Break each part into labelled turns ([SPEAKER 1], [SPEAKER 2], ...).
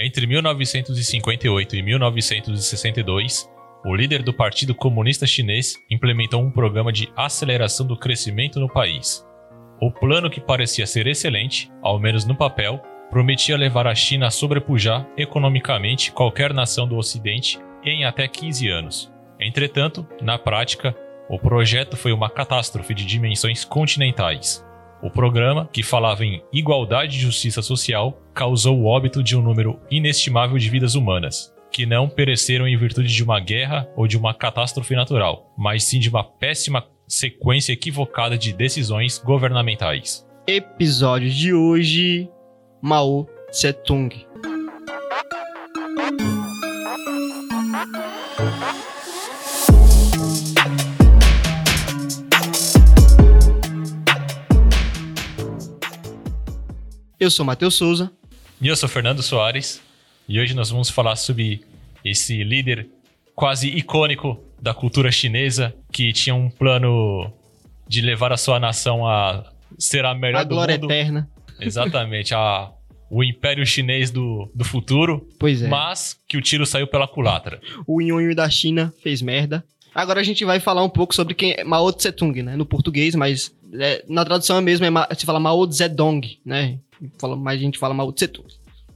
[SPEAKER 1] Entre 1958 e 1962, o líder do Partido Comunista Chinês implementou um programa de aceleração do crescimento no país. O plano, que parecia ser excelente, ao menos no papel, prometia levar a China a sobrepujar economicamente qualquer nação do Ocidente em até 15 anos. Entretanto, na prática, o projeto foi uma catástrofe de dimensões continentais. O programa, que falava em igualdade e justiça social, causou o óbito de um número inestimável de vidas humanas, que não pereceram em virtude de uma guerra ou de uma catástrofe natural, mas sim de uma péssima sequência equivocada de decisões governamentais.
[SPEAKER 2] Episódio de hoje: Mao Tse-tung. Eu sou Matheus Souza.
[SPEAKER 1] E eu sou Fernando Soares. E hoje nós vamos falar sobre esse líder quase icônico da cultura chinesa que tinha um plano de levar a sua nação a ser a melhor
[SPEAKER 2] a
[SPEAKER 1] do
[SPEAKER 2] glória
[SPEAKER 1] mundo.
[SPEAKER 2] eterna.
[SPEAKER 1] Exatamente, a, o império chinês do, do futuro,
[SPEAKER 2] Pois é.
[SPEAKER 1] mas que o tiro saiu pela culatra.
[SPEAKER 2] O Nhonho da China fez merda. Agora a gente vai falar um pouco sobre quem é Mao Tse-tung, né? No português, mas é, na tradução é mesmo, é, se fala Mao Zedong, né? A gente fala Mao Tse-tung.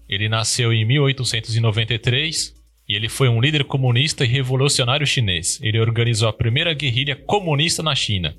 [SPEAKER 1] Ele nasceu em 1893 e ele foi um líder comunista e revolucionário chinês. Ele organizou a primeira guerrilha comunista na China.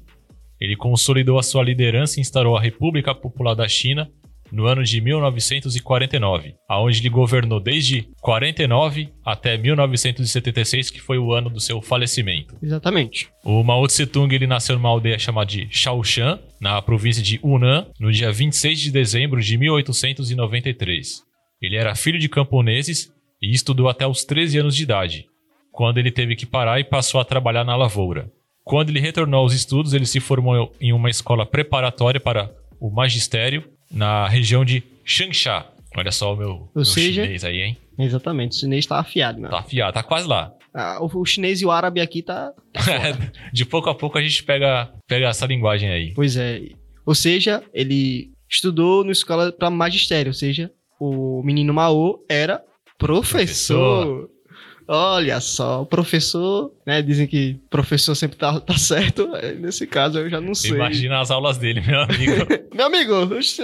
[SPEAKER 1] Ele consolidou a sua liderança e instaurou a República Popular da China no ano de 1949, aonde ele governou desde 49 até 1976, que foi o ano do seu falecimento.
[SPEAKER 2] Exatamente.
[SPEAKER 1] O Mao Tse-tung ele nasceu numa aldeia chamada de Shaoshan, na província de Hunan, no dia 26 de dezembro de 1893. Ele era filho de camponeses e estudou até os 13 anos de idade, quando ele teve que parar e passou a trabalhar na lavoura. Quando ele retornou aos estudos, ele se formou em uma escola preparatória para o magistério na região de Changsha. Olha só o meu, meu
[SPEAKER 2] seja-
[SPEAKER 1] chinês aí, hein?
[SPEAKER 2] Exatamente. O chinês tá afiado, meu.
[SPEAKER 1] Tá afiado, tá quase lá.
[SPEAKER 2] Ah, o, o chinês e o árabe aqui tá.
[SPEAKER 1] de pouco a pouco a gente pega, pega essa linguagem aí.
[SPEAKER 2] Pois é. Ou seja, ele estudou na escola pra magistério. Ou seja, o menino Mao era professor. Olha só, professor, né? Dizem que professor sempre tá, tá certo. É, Nesse caso eu já não sei.
[SPEAKER 1] Imagina as aulas dele, meu amigo.
[SPEAKER 2] Meu amigo, se,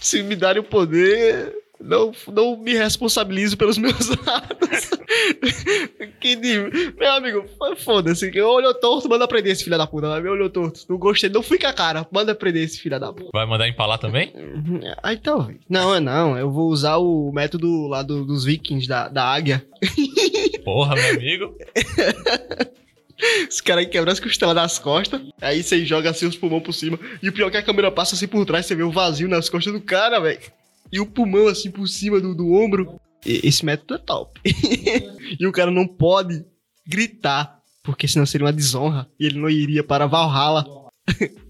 [SPEAKER 2] se me darem o poder, não, não me responsabilizo pelos meus atos. que meu amigo, foda-se. Olhou torto, manda prender esse filho da puta. Me olhou torto. Não gostei, não fui com a cara. Manda prender esse filho da puta.
[SPEAKER 1] Vai mandar empalar também?
[SPEAKER 2] Aí talvez. Não, é não. Eu vou usar o método lá do- dos vikings, da, da águia.
[SPEAKER 1] Porra, meu amigo.
[SPEAKER 2] Os caras quebram as costelas das costas. Aí você joga assim os pulmões por cima. E o pior é que a câmera passa assim por trás, você vê o vazio nas costas do cara, velho. E o pulmão assim por cima do, do ombro. E- esse método é top. e o cara não pode gritar, porque senão seria uma desonra. E ele não iria para Valhalla.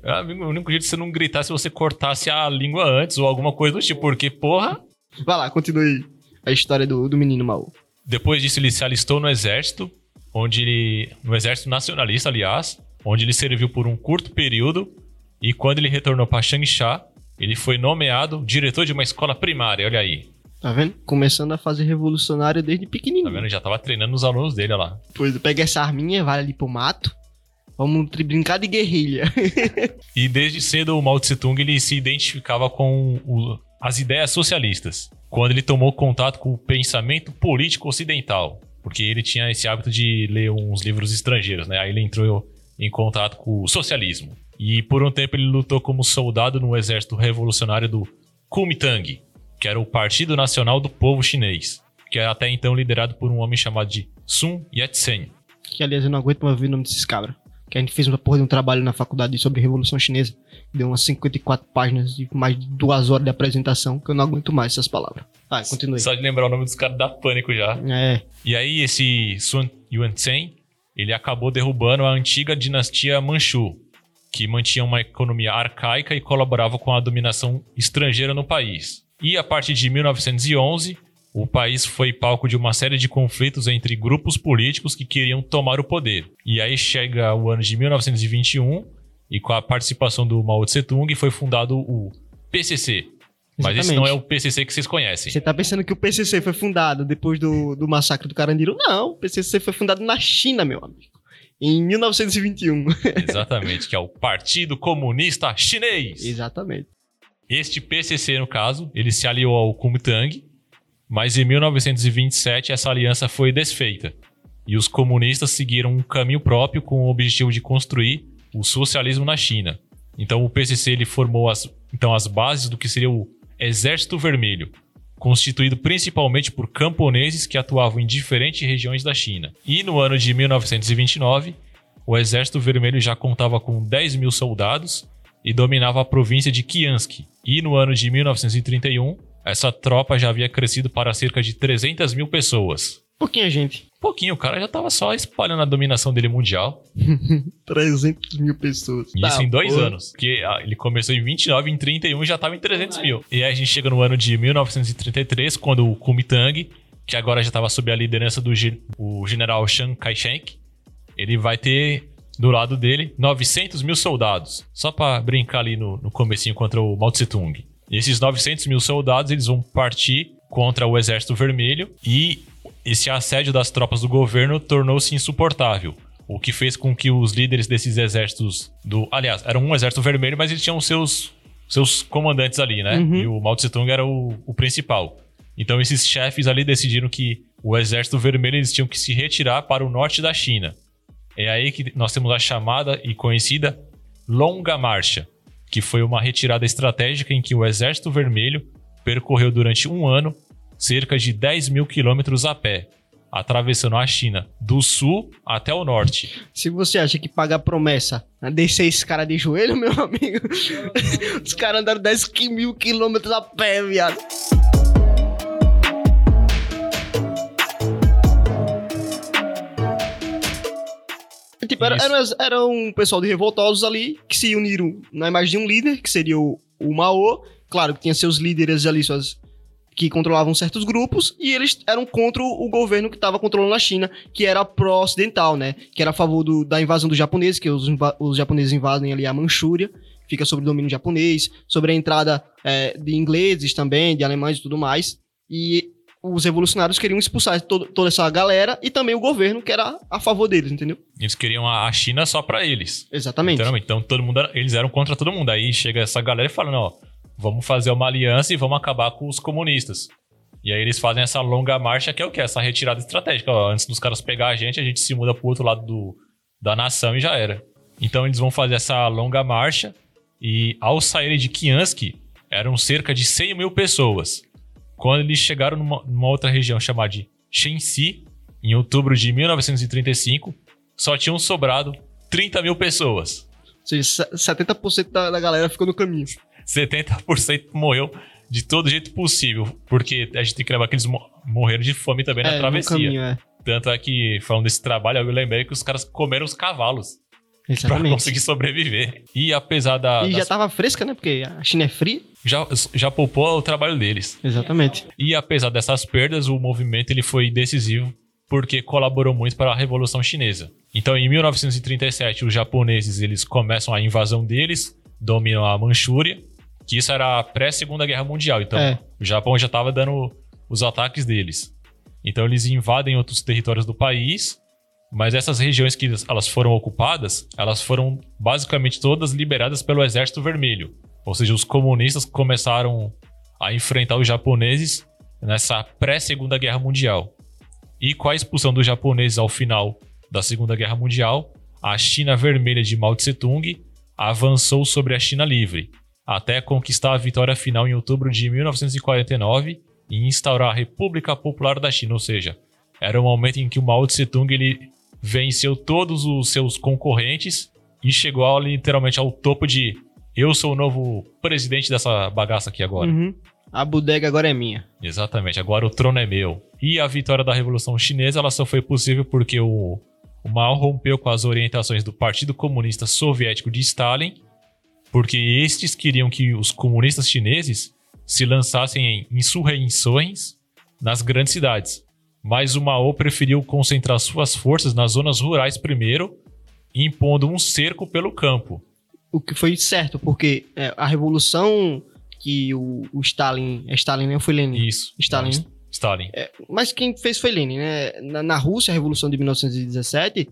[SPEAKER 1] Meu amigo, o único jeito de você não gritar é se você cortasse a língua antes ou alguma coisa do tipo, porque, porra.
[SPEAKER 2] Vai lá, continue a história do, do menino Maú.
[SPEAKER 1] Depois disso, ele se alistou no exército, onde ele. No exército nacionalista, aliás, onde ele serviu por um curto período. E quando ele retornou para Changsha, ele foi nomeado diretor de uma escola primária, olha aí.
[SPEAKER 2] Tá vendo? Começando a fazer revolucionário desde
[SPEAKER 1] Tá
[SPEAKER 2] pequenininho.
[SPEAKER 1] vendo? Já tava treinando os alunos dele, olha lá.
[SPEAKER 2] Depois pega essa arminha, vai ali pro mato. Vamos brincar de guerrilha.
[SPEAKER 1] E desde cedo o Mao Tse Tung ele se identificava com o- as ideias socialistas, quando ele tomou contato com o pensamento político ocidental, porque ele tinha esse hábito de ler uns livros estrangeiros, né? Aí ele entrou em contato com o socialismo. E por um tempo ele lutou como soldado no exército revolucionário do Kuomintang, que era o Partido Nacional do Povo Chinês, que era até então liderado por um homem chamado de Sun Yat-sen.
[SPEAKER 2] Que aliás eu não aguento mais ouvir o nome desses cabras. Que a gente fez uma porra de um trabalho na faculdade sobre Revolução Chinesa. Deu umas 54 páginas de mais de duas horas de apresentação, que eu não aguento mais essas palavras. Vai, continue.
[SPEAKER 1] Só de lembrar o nome dos caras dá pânico já.
[SPEAKER 2] É,
[SPEAKER 1] E aí esse Sun Yat-sen, ele acabou derrubando a antiga dinastia Manchu, que mantinha uma economia arcaica e colaborava com a dominação estrangeira no país. E a partir de 1911, o país foi palco de uma série de conflitos entre grupos políticos que queriam tomar o poder. E aí chega o ano de 1921 e com a participação do Mao Tse Tung foi fundado o PCC, Mas esse
[SPEAKER 2] Exatamente.
[SPEAKER 1] não é o PCC que vocês conhecem.
[SPEAKER 2] Você tá pensando que o PCC foi fundado depois do, do massacre do Carandiru? Não, o PCC foi fundado na China, meu amigo. Em 1921.
[SPEAKER 1] Exatamente, que é o Partido Comunista Chinês.
[SPEAKER 2] Exatamente.
[SPEAKER 1] Este PCC, no caso, ele se aliou ao Kuomintang, mas em 1927 essa aliança foi desfeita. E os comunistas seguiram um caminho próprio com o objetivo de construir o socialismo na China. Então o PCC ele formou as, então, as bases do que seria o Exército Vermelho, constituído principalmente por camponeses que atuavam em diferentes regiões da China. E no ano de 1929, o Exército Vermelho já contava com 10 mil soldados e dominava a província de Kiansk. E no ano de 1931, essa tropa já havia crescido para cerca de 300 mil pessoas.
[SPEAKER 2] Pouquinha gente.
[SPEAKER 1] Pouquinho, o cara já estava só espalhando a dominação dele mundial.
[SPEAKER 2] 300 mil pessoas.
[SPEAKER 1] E isso
[SPEAKER 2] Tá,
[SPEAKER 1] em dois
[SPEAKER 2] porra.
[SPEAKER 1] anos. Porque ah, ele começou em 29, em 31 já estava em 300 mil. E aí a gente chega no ano de 1933, quando o Kuomintang, que agora já estava sob a liderança do o general Chiang Kai-shek, ele vai ter do lado dele 900 mil soldados. Só para brincar ali no, no comecinho contra o Mao Tse Tung. E esses 900 mil soldados, eles vão partir contra o Exército Vermelho e esse assédio das tropas do governo tornou-se insuportável. O que fez com que os líderes desses exércitos do. Aliás, era um exército vermelho, mas eles tinham seus, seus comandantes ali, né?
[SPEAKER 2] Uhum.
[SPEAKER 1] E o Mao Tse Tung era o, o principal. Então esses chefes ali decidiram que o exército vermelho eles tinham que se retirar para o norte da China. É aí que nós temos a chamada e conhecida Longa Marcha, que foi uma retirada estratégica em que o exército vermelho percorreu durante um ano cerca de 10 mil quilômetros a pé, atravessando a China do sul até o norte.
[SPEAKER 2] Se você acha que pagar promessa é descer esse cara de joelho, meu amigo, os caras andaram 10 qui- mil quilômetros a pé, viado. Tipo, era, era, era um pessoal de revoltosos ali que se uniram na imagem de um líder, que seria o, o Mao. Claro que tinha seus líderes ali, suas, que controlavam certos grupos, e eles eram contra o o governo que estava controlando a China, que era pró-ocidental, né? Que era a favor do- da invasão dos japoneses, que os, os japoneses invadem ali a Manchúria, fica sob domínio japonês, sobre a entrada é, de ingleses também, de alemães e tudo mais. E os revolucionários queriam expulsar todo- toda essa galera e também o governo, que era a favor deles, entendeu?
[SPEAKER 1] Eles queriam a China só pra eles.
[SPEAKER 2] Exatamente.
[SPEAKER 1] Literalmente. Então todo mundo era- eles eram contra todo mundo. Aí chega essa galera e falando, ó, vamos fazer uma aliança e vamos acabar com os comunistas. E aí eles fazem essa longa marcha que é o quê? Essa retirada estratégica. Ó, antes dos caras pegar a gente, a gente se muda pro outro lado do, da nação e já era. Então eles vão fazer essa longa marcha e ao saírem de Kiansk, eram cerca de 100 mil pessoas. Quando eles chegaram numa, numa outra região chamada de Shenxi, em outubro de 1935, só tinham sobrado 30 mil pessoas.
[SPEAKER 2] Ou seja, se- 70% da, da galera ficou no caminho.
[SPEAKER 1] 70% morreu de todo jeito possível. Porque a gente tem que lembrar que eles mo- morreram de fome também na
[SPEAKER 2] É, no
[SPEAKER 1] travessia.
[SPEAKER 2] caminho, é.
[SPEAKER 1] Tanto é que, falando desse trabalho, eu lembrei que os caras comeram os cavalos pra
[SPEAKER 2] Exatamente.
[SPEAKER 1] conseguir sobreviver. E apesar da.
[SPEAKER 2] E já
[SPEAKER 1] das-
[SPEAKER 2] tava fresca, né? Porque a China é fria.
[SPEAKER 1] já, já poupou o trabalho deles.
[SPEAKER 2] Exatamente.
[SPEAKER 1] E apesar dessas perdas, o movimento ele foi decisivo porque colaborou muito para a Revolução Chinesa. Então, em 1937, os japoneses eles começam a invasão deles, dominam a Manchúria, que isso era pré-Segunda Guerra Mundial. Então,
[SPEAKER 2] É.
[SPEAKER 1] o Japão já estava dando os ataques deles. Então, eles invadem outros territórios do país, mas essas regiões que elas foram ocupadas, elas foram basicamente todas liberadas pelo Exército Vermelho. Ou seja, os comunistas começaram a enfrentar os japoneses nessa pré-Segunda Guerra Mundial. E com a expulsão dos japoneses ao final da Segunda Guerra Mundial, a China Vermelha de Mao Tse Tung avançou sobre a China Livre, até conquistar a vitória final em outubro de 1949 e instaurar a República Popular da China, ou seja, era o momento em que o Mao Tse Tung ele venceu todos os seus concorrentes e chegou ao- literalmente ao topo de eu sou o novo presidente dessa bagaça aqui agora.
[SPEAKER 2] Uhum. A bodega agora é minha.
[SPEAKER 1] Exatamente, agora o trono é meu. E a vitória da Revolução Chinesa ela só foi possível porque o, o Mao rompeu com as orientações do Partido Comunista Soviético de Stalin, porque estes queriam que os comunistas chineses se lançassem em insurreições nas grandes cidades. Mas o Mao preferiu concentrar suas forças nas zonas rurais primeiro, impondo um cerco pelo campo.
[SPEAKER 2] O que foi certo, porque é, a revolução que o, o Stalin. É Stalin, né? Foi Lenin?
[SPEAKER 1] Isso.
[SPEAKER 2] Stalin.
[SPEAKER 1] Não, Stalin.
[SPEAKER 2] Mas quem fez foi Lenin, né? Na, na Rússia, a Revolução de 1917,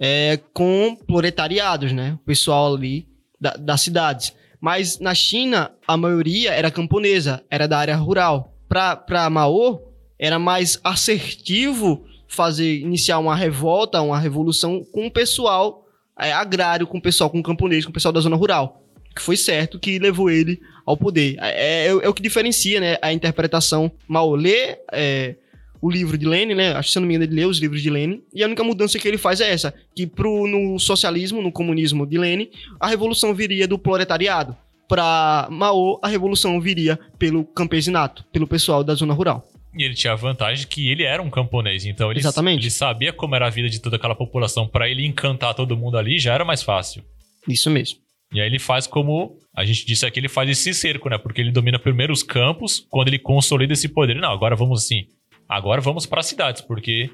[SPEAKER 2] é, com proletariados, né? O pessoal ali da- das cidades. Mas na China, a maioria era camponesa, era da área rural. Pra Mao, era mais assertivo fazer, iniciar uma revolta, uma revolução com o pessoal é, agrário, com o pessoal, com o camponês, com o pessoal da zona rural. Que foi certo que levou ele ao poder. É, é- é o que diferencia, né, a interpretação. Mao lê é, o livro de Lenin, né? Acho que se eu não me engano, ele lê os livros de Lenin. E a única mudança que ele faz é essa: que pro, no socialismo, no comunismo de Lenin, a revolução viria do proletariado. Para Mao, a revolução viria pelo campesinato, pelo pessoal da zona rural.
[SPEAKER 1] E ele tinha a vantagem que ele era um camponês, então ele,
[SPEAKER 2] Exatamente.
[SPEAKER 1] ele sabia como era a vida de toda aquela população. Pra ele encantar todo mundo ali já era mais fácil.
[SPEAKER 2] Isso mesmo.
[SPEAKER 1] E aí ele faz como a gente disse aqui, ele faz esse cerco, né? Porque ele domina primeiro os campos, quando ele consolida esse poder. Não, agora vamos assim. Agora vamos para as cidades, porque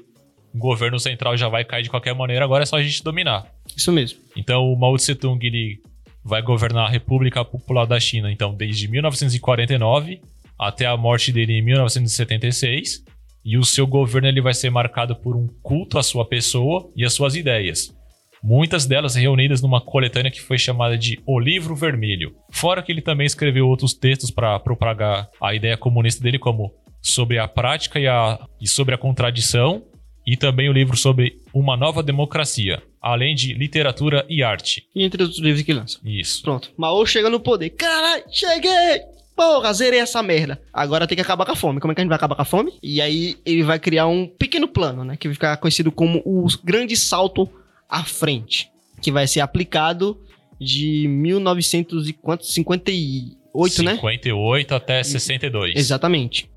[SPEAKER 1] o governo central já vai cair de qualquer maneira, agora é só a gente dominar.
[SPEAKER 2] Isso mesmo.
[SPEAKER 1] Então o Mao Tse Tung ele vai governar a República Popular da China, então desde 1949 até a morte dele em 1976. E o seu governo ele vai ser marcado por um culto à sua pessoa e às suas ideias. Muitas delas reunidas numa coletânea que foi chamada de O Livro Vermelho. Fora que ele também escreveu outros textos para propagar a ideia comunista dele, como sobre a prática e, a, e sobre a contradição, e também o livro sobre uma nova democracia, além de literatura e arte.
[SPEAKER 2] E entre os livros que lança.
[SPEAKER 1] Isso.
[SPEAKER 2] Pronto. Mao chega no poder. Caralho, cheguei! Porra, zerei essa merda. Agora tem que acabar com a fome. Como é que a gente vai acabar com a fome? E aí ele vai criar um pequeno plano, né? Que vai ficar conhecido como o grande salto à frente. Que vai ser aplicado de 1958, né?
[SPEAKER 1] 58 até 62.
[SPEAKER 2] Exatamente.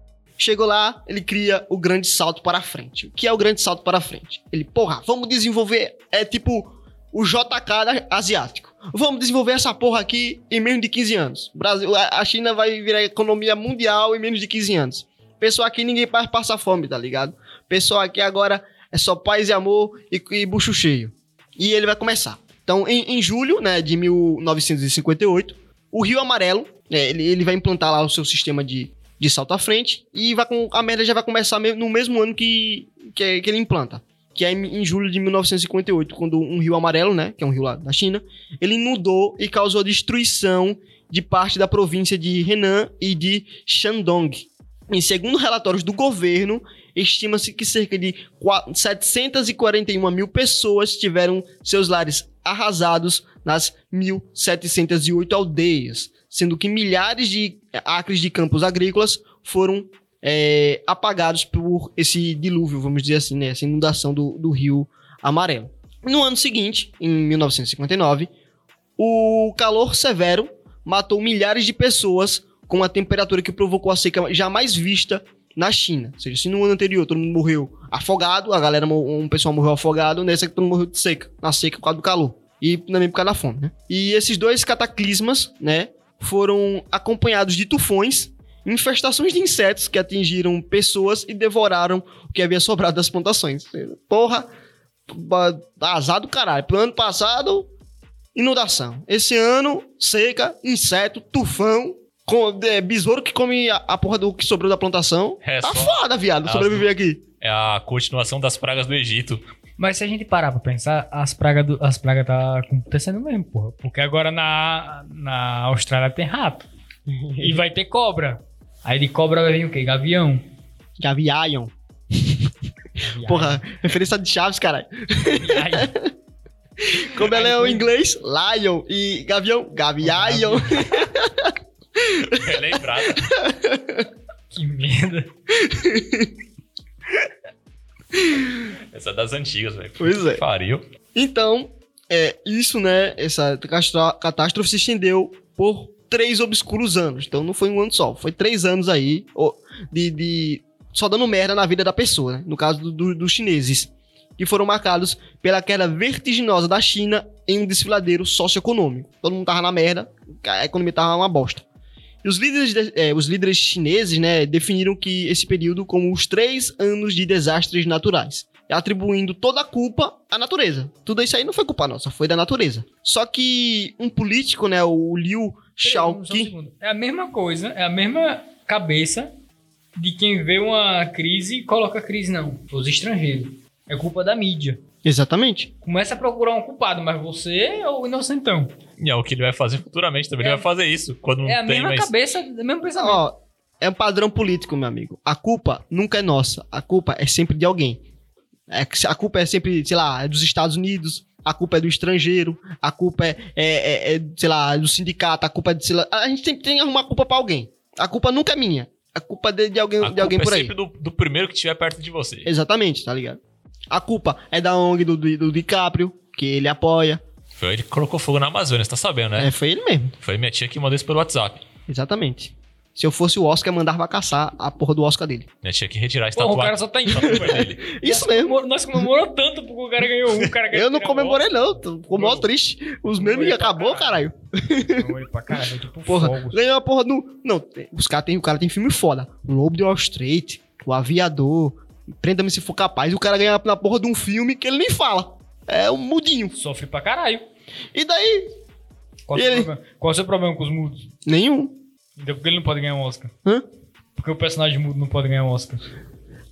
[SPEAKER 2] Chegou lá, ele cria o grande salto para frente. O que é o grande salto para frente? Ele, porra, vamos desenvolver. É tipo o JK asiático. Vamos desenvolver essa porra aqui em menos de 15 anos. Brasil, a China vai virar economia mundial em menos de 15 anos. Pessoal aqui ninguém passa fome, tá ligado? Pessoal aqui agora é só paz e amor e, e bucho cheio. E ele vai começar. Então, em, em julho né, de 1958, o Rio Amarelo, né, ele, ele vai implantar lá o seu sistema de, de salto à frente e vai com, a merda já vai começar me- no mesmo ano que, que, que ele implanta. Que é em, julho de 1958, quando um rio amarelo, né, que é um rio lá da China, ele inundou e causou destruição de parte da província de Henan e de Shandong. Em segundo relatórios do governo, estima-se que cerca de qua- 741 mil pessoas tiveram seus lares arrasados nas 1.708 aldeias, sendo que milhares de acres de campos agrícolas foram é, apagados por esse dilúvio, vamos dizer assim, né, essa inundação do, do rio Amarelo. No ano seguinte, em 1959, o calor severo matou milhares de pessoas com uma temperatura que provocou a seca jamais vista na China. Ou seja, se no ano anterior todo mundo morreu afogado, a galera, um pessoal morreu afogado, nessa que todo mundo morreu de seca, na seca por causa do calor. E também por causa da fome, né? E esses dois cataclismas, né, foram acompanhados de tufões, infestações de insetos que atingiram pessoas e devoraram o que havia sobrado das plantações. Porra, azar do caralho. Pro ano passado, inundação. Esse ano, seca, inseto, tufão, com, é, besouro que come a, a porra do que sobrou da plantação.
[SPEAKER 1] É
[SPEAKER 2] tá
[SPEAKER 1] só-
[SPEAKER 2] foda, viado, sobreviver aqui.
[SPEAKER 1] É a continuação das pragas do Egito.
[SPEAKER 3] Mas se a gente parar pra pensar, as pragas do, as pragas tá acontecendo mesmo, porra. Porque agora na, na Austrália tem rato. e vai ter cobra. Aí de cobra vai vir o quê? Gavião.
[SPEAKER 2] Gaviaion. Porra, referência de Chaves, caralho.
[SPEAKER 3] Gavião.
[SPEAKER 2] Como ela é o inglês, lion. E gavião, gaviaion.
[SPEAKER 1] É lembrado.
[SPEAKER 3] que merda.
[SPEAKER 1] Essa é das antigas, velho.
[SPEAKER 2] Pois é.
[SPEAKER 1] Pariu.
[SPEAKER 2] Então, é, isso, né? Essa catástrofe se estendeu por três obscuros anos. Então não foi um ano só, foi três anos aí de, de- só dando merda na vida da pessoa, né? No caso do- do- dos chineses, que foram marcados pela queda vertiginosa da China em um desfiladeiro socioeconômico. Todo mundo tava na merda, a economia tava uma bosta. E os líderes, de- é, os líderes chineses, né, definiram que esse período como os três anos de desastres naturais atribuindo toda a culpa à natureza. Tudo isso aí não foi culpa nossa, foi da natureza. Só que um político, né, o Liu
[SPEAKER 3] só um. É a mesma coisa, é a mesma cabeça de quem vê uma crise e coloca a crise, não. Os estrangeiros. É culpa da mídia.
[SPEAKER 2] Exatamente.
[SPEAKER 3] Começa a procurar um culpado, mas você é o inocentão.
[SPEAKER 1] E é o que ele vai fazer futuramente também.
[SPEAKER 3] É.
[SPEAKER 1] Ele vai fazer isso. Quando não
[SPEAKER 3] É a
[SPEAKER 1] tem
[SPEAKER 3] mesma
[SPEAKER 1] mais.
[SPEAKER 3] cabeça, o mesmo pensamento.
[SPEAKER 2] Ó, é um padrão político, meu amigo. A culpa nunca é nossa. A culpa é sempre de alguém. É que a culpa é sempre, sei lá, é dos Estados Unidos. A culpa é do estrangeiro. A culpa é, é, é- é, sei lá, do sindicato. A culpa é de, sei lá. A gente sempre tem que arrumar culpa pra alguém. A culpa nunca é minha. A culpa é de, de alguém,
[SPEAKER 1] A
[SPEAKER 2] de
[SPEAKER 1] culpa
[SPEAKER 2] alguém
[SPEAKER 1] é
[SPEAKER 2] por aí.
[SPEAKER 1] sempre do, do primeiro que estiver perto de você.
[SPEAKER 2] Exatamente, tá ligado? A culpa é da ONG do, do, do DiCaprio, que ele apoia.
[SPEAKER 1] Foi ele que colocou fogo na Amazônia, você tá sabendo, né?
[SPEAKER 2] É, foi ele mesmo.
[SPEAKER 1] Foi minha tia que mandou isso pelo WhatsApp.
[SPEAKER 2] Exatamente. Se eu fosse o Oscar, mandava caçar a porra do Oscar dele.
[SPEAKER 1] Minha tia que retirar a
[SPEAKER 3] Porra, o cara só tá em.
[SPEAKER 1] dele.
[SPEAKER 2] Isso mesmo.
[SPEAKER 3] Comemorou- Nós comemorou tanto porque o cara ganhou um, cara ganhou
[SPEAKER 2] Eu não comemorei, não. Tô ficou mó triste. Os memes acabou, caralho.
[SPEAKER 3] Comemorei pra caralho, tipo
[SPEAKER 2] Porra,
[SPEAKER 3] fogos.
[SPEAKER 2] ganhou a porra do. Não, os caras tem, o cara tem filme foda. O Lobo de Wall Street, O Aviador, Prenda-me se for capaz. O cara ganha na porra de um filme que ele nem fala. É um mudinho.
[SPEAKER 3] Sofre pra caralho.
[SPEAKER 2] E daí?
[SPEAKER 3] Qual,
[SPEAKER 2] E
[SPEAKER 3] é o seu
[SPEAKER 2] ele?
[SPEAKER 3] problema? Qual é o seu problema com os mudos?
[SPEAKER 2] Nenhum.
[SPEAKER 3] Então por que ele não pode ganhar um Oscar?
[SPEAKER 2] Hã?
[SPEAKER 3] Porque o personagem mudo não pode ganhar um Oscar.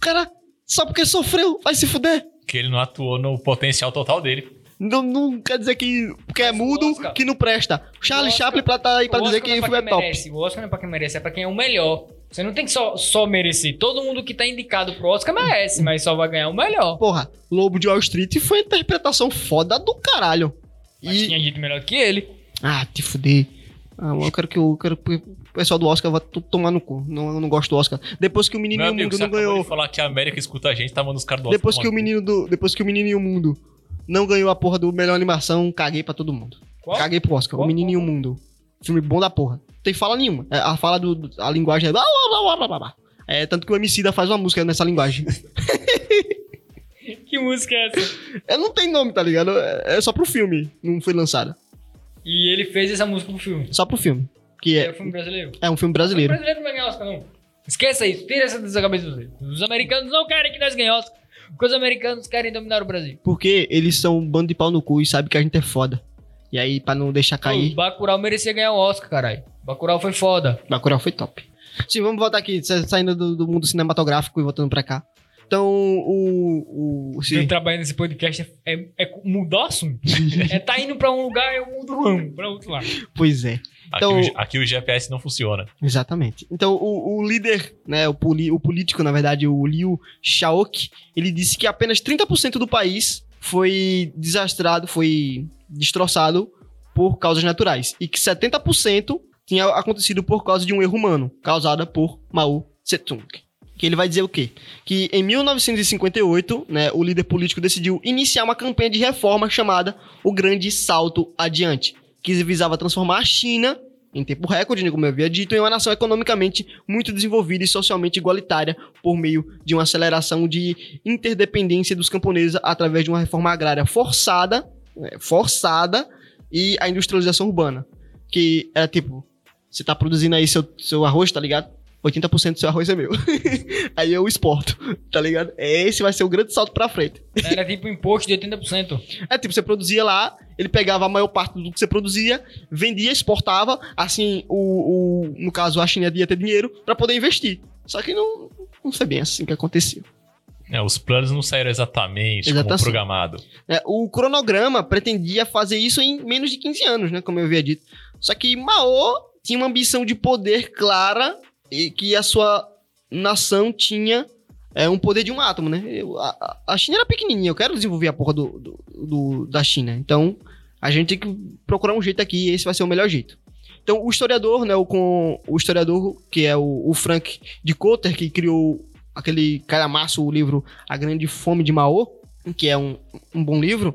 [SPEAKER 2] Cara, só porque sofreu, vai se fuder.
[SPEAKER 1] Que ele não atuou no potencial total dele.
[SPEAKER 2] Não, não quer dizer que porque é mudo
[SPEAKER 3] Oscar-
[SPEAKER 2] que não presta. Charlie
[SPEAKER 3] Oscar-
[SPEAKER 2] Chaplin pra tá aí pra dizer que o filme é top.
[SPEAKER 3] merece. O Oscar não é pra quem merece, é pra quem é o melhor. Você não tem que só, só merecer. Todo mundo que tá indicado pro Oscar merece, mas só vai ganhar o melhor.
[SPEAKER 2] Porra, Lobo de Wall Street foi uma interpretação foda do caralho.
[SPEAKER 3] Mas
[SPEAKER 2] E.
[SPEAKER 3] tinha gente melhor que ele.
[SPEAKER 2] Ah, te fuder. Ah, eu quero que eu quero que o pessoal do Oscar vá tomar no cu. Não, eu não gosto do Oscar. Depois que o menino
[SPEAKER 1] Meu
[SPEAKER 2] e o mundo
[SPEAKER 1] você
[SPEAKER 2] não ganhou.
[SPEAKER 1] de falar que a América escuta a gente, tá mandando os caras do Oscar
[SPEAKER 2] Depois que o menino do. Depois que o menino e o mundo não ganhou a porra do melhor animação, caguei pra todo mundo.
[SPEAKER 3] Qual?
[SPEAKER 2] Caguei pro Oscar.
[SPEAKER 3] Qual?
[SPEAKER 2] O menino e o mundo. Filme bom da porra. Não tem fala nenhuma. É, A fala do. A linguagem é. É, tanto que o MC da faz uma música nessa linguagem.
[SPEAKER 3] Que música é essa?
[SPEAKER 2] é, não tem nome, tá ligado? É, é só pro filme. Não foi lançada.
[SPEAKER 3] E ele fez essa música pro filme.
[SPEAKER 2] Só pro filme. Que
[SPEAKER 3] É
[SPEAKER 2] é,
[SPEAKER 3] o filme brasileiro.
[SPEAKER 2] é um filme
[SPEAKER 3] O
[SPEAKER 2] brasileiro.
[SPEAKER 3] brasileiro não vai ganhar Oscar, não. Esqueça isso. Tira essa dessa cabeça de. Os americanos não querem que nós ganhemos Oscar. Porque os americanos querem dominar o Brasil.
[SPEAKER 2] Porque eles são um bando de pau no cu e sabem que a gente é foda. E aí, pra não deixar
[SPEAKER 3] O
[SPEAKER 2] cair,
[SPEAKER 3] Bacurau merecia ganhar o Oscar, caralho. Bacurau foi foda.
[SPEAKER 2] Bacurau foi top. Sim, vamos voltar aqui, sa- saindo do, do mundo cinematográfico e voltando pra cá. Então, o... o
[SPEAKER 3] Eu trabalhando nesse podcast é, é, é mudar o assunto. é tá indo pra um lugar, eu mudo o ramo pra outro lado.
[SPEAKER 2] pois é.
[SPEAKER 1] Aqui,
[SPEAKER 2] Então-
[SPEAKER 1] o, G- aqui o GPS não funciona.
[SPEAKER 2] Exatamente. Então, o, o líder, né, o, poli- o político, na verdade, o Liu Shaoqi, ele disse que apenas 30% do país foi desastrado, foi destroçado por causas naturais. E que 70% tinha acontecido por causa de um erro humano, causada por Mao Tse-tung. Que ele vai dizer o quê? Que em 1958, né, o líder político decidiu iniciar uma campanha de reforma chamada o Grande Salto Adiante, que visava transformar a China em tempo recorde, né, como eu havia dito, em uma nação economicamente muito desenvolvida e socialmente igualitária por meio de uma aceleração de interdependência dos camponeses através de uma reforma agrária forçada, né, forçada e a industrialização urbana, que era tipo, você tá produzindo aí seu, seu arroz, tá ligado? 80% do seu arroz é meu. aí eu exporto, tá ligado? Esse vai ser o grande salto pra frente.
[SPEAKER 3] Era tipo imposto de 80%.
[SPEAKER 2] É tipo, você produzia lá, ele pegava a maior parte do que você produzia, vendia, exportava, assim, o, o no caso, a China ia ter dinheiro pra poder investir. Só que não, não foi bem assim que aconteceu.
[SPEAKER 1] É, os planos não saíram exatamente como
[SPEAKER 2] Exatamente.
[SPEAKER 1] programado.
[SPEAKER 2] É, o cronograma pretendia fazer isso em menos de 15 anos, né? Como eu havia dito. Só que Mao tinha uma ambição de poder clara e que a sua nação tinha é, um poder de um átomo, né? Eu- a, a- China era pequenininha, eu quero desenvolver a porra do, do- do- da China. Então, a gente tem que procurar um jeito aqui e esse vai ser o melhor jeito. Então, o historiador, né, o, com, o historiador que é o, o Frank de Cotter, que criou aquele calhamaço, o livro A Grande Fome de Mao, que é um, um bom livro,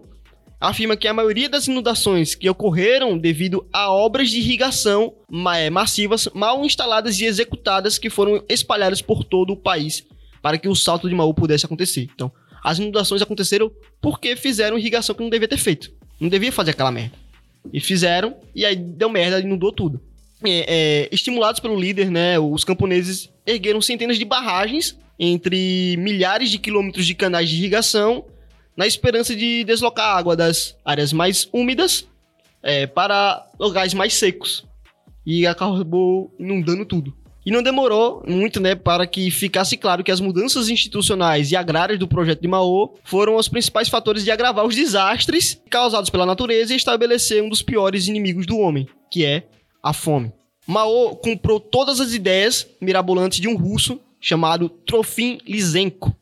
[SPEAKER 2] afirma que a maioria das inundações que ocorreram devido a obras de irrigação eh, massivas mal instaladas e executadas que foram espalhadas por todo o país para que o salto de Mao pudesse acontecer. Então, as inundações aconteceram porque fizeram irrigação que não devia ter feito. Não devia fazer aquela merda. E fizeram, e aí deu merda, inundou tudo. É, é, estimulados pelo líder, né, os camponeses ergueram centenas de barragens entre milhares de quilômetros de canais de irrigação na esperança de deslocar água das áreas mais úmidas é, para lugares mais secos. e acabou inundando tudo. E não demorou muito, né, para que ficasse claro que as mudanças institucionais e agrárias do projeto de Mao foram os principais fatores de agravar os desastres causados pela natureza e estabelecer um dos piores inimigos do homem, que é a fome. Mao comprou todas as ideias mirabolantes de um russo chamado Trofim Lisenko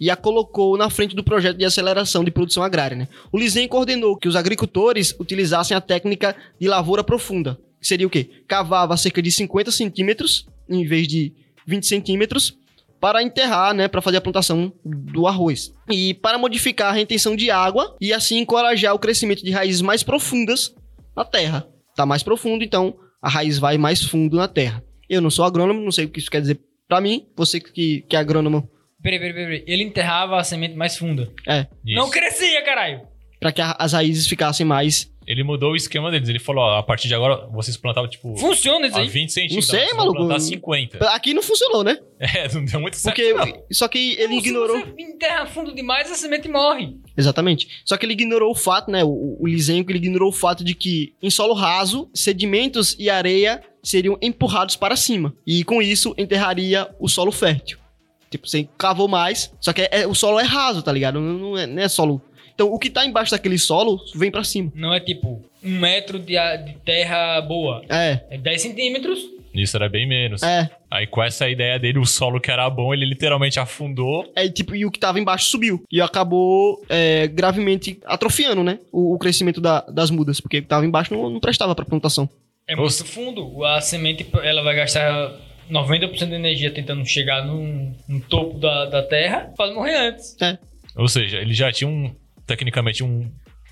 [SPEAKER 2] e a colocou na frente do projeto de aceleração de produção agrária. Né? O Lisenko ordenou que os agricultores utilizassem a técnica de lavoura profunda, que seria o quê? Cavava cerca de 50 centímetros em vez de 20 centímetros para enterrar, né, para fazer a plantação do arroz. E para modificar a retenção de água e assim encorajar o crescimento de raízes mais profundas na terra. Tá mais profundo, então a raiz vai mais fundo na terra. Eu não sou agrônomo, não sei o que isso quer dizer para mim. Você que, que é agrônomo.
[SPEAKER 3] Peraí, peraí, peraí. Ele enterrava a semente mais funda.
[SPEAKER 2] É.
[SPEAKER 1] Isso.
[SPEAKER 3] Não crescia, caralho!
[SPEAKER 2] Para que a, as raízes ficassem mais.
[SPEAKER 1] Ele mudou o esquema deles. Ele falou, ó, a partir de agora vocês plantavam, tipo,
[SPEAKER 3] Funciona isso
[SPEAKER 1] a
[SPEAKER 3] aí?
[SPEAKER 1] 20 centímetros.
[SPEAKER 2] sei,
[SPEAKER 1] vocês vão
[SPEAKER 2] maluco.
[SPEAKER 1] plantar 50.
[SPEAKER 2] Aqui não funcionou, né?
[SPEAKER 1] É, não deu muito certo,
[SPEAKER 2] Porque.
[SPEAKER 1] não.
[SPEAKER 2] Só que ele
[SPEAKER 3] Não,
[SPEAKER 2] ignorou.
[SPEAKER 3] Se você enterra fundo demais, a semente morre.
[SPEAKER 2] Exatamente. Só que ele ignorou o fato, né? O, o Lisenko ele ignorou o fato de que em solo raso, sedimentos e areia seriam empurrados para cima. E com isso enterraria o solo fértil. Tipo, você cavou mais, só que é- é- o solo é raso, tá ligado? Não, não é, não é solo. Então o que tá embaixo daquele solo vem pra cima.
[SPEAKER 3] Não é tipo um metro de, de terra boa.
[SPEAKER 2] É,
[SPEAKER 3] É 10 centímetros.
[SPEAKER 1] Isso era bem menos.
[SPEAKER 2] é.
[SPEAKER 1] Aí com essa ideia dele, o solo que era bom, ele literalmente afundou.
[SPEAKER 2] É tipo, e o que tava embaixo subiu. E acabou é, gravemente atrofiando, né? O, o crescimento da- das mudas. Porque o que tava embaixo não, não prestava pra plantação.
[SPEAKER 3] É
[SPEAKER 1] Nossa.
[SPEAKER 3] muito fundo. A semente, ela vai gastar 90% de energia tentando chegar no, no topo da, da terra. Pode morrer antes.
[SPEAKER 1] Ou seja, ele já tinha um, tecnicamente, um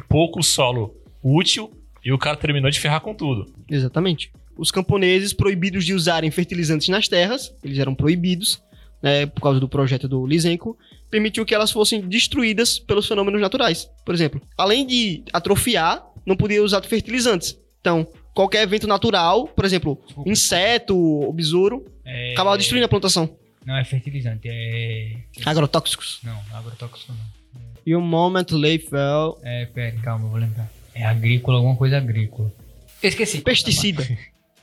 [SPEAKER 1] pouco solo útil e o cara terminou de ferrar com tudo.
[SPEAKER 2] Exatamente. Os camponeses proibidos de usarem fertilizantes nas terras, eles eram proibidos, né, por causa do projeto do Lisenko, permitiu que elas fossem destruídas pelos fenômenos naturais. Por exemplo, além de atrofiar, não podia usar fertilizantes. Então, qualquer evento natural, por exemplo, inseto ou besouro,
[SPEAKER 3] É...
[SPEAKER 2] acabava destruindo a plantação.
[SPEAKER 3] Não é fertilizante, é.
[SPEAKER 2] Agrotóxicos.
[SPEAKER 3] Não, agrotóxico não.
[SPEAKER 2] E o moment lay fell.
[SPEAKER 3] É, pera, calma, eu vou lembrar. É agrícola, alguma coisa agrícola. Eu esqueci.
[SPEAKER 2] Pesticida.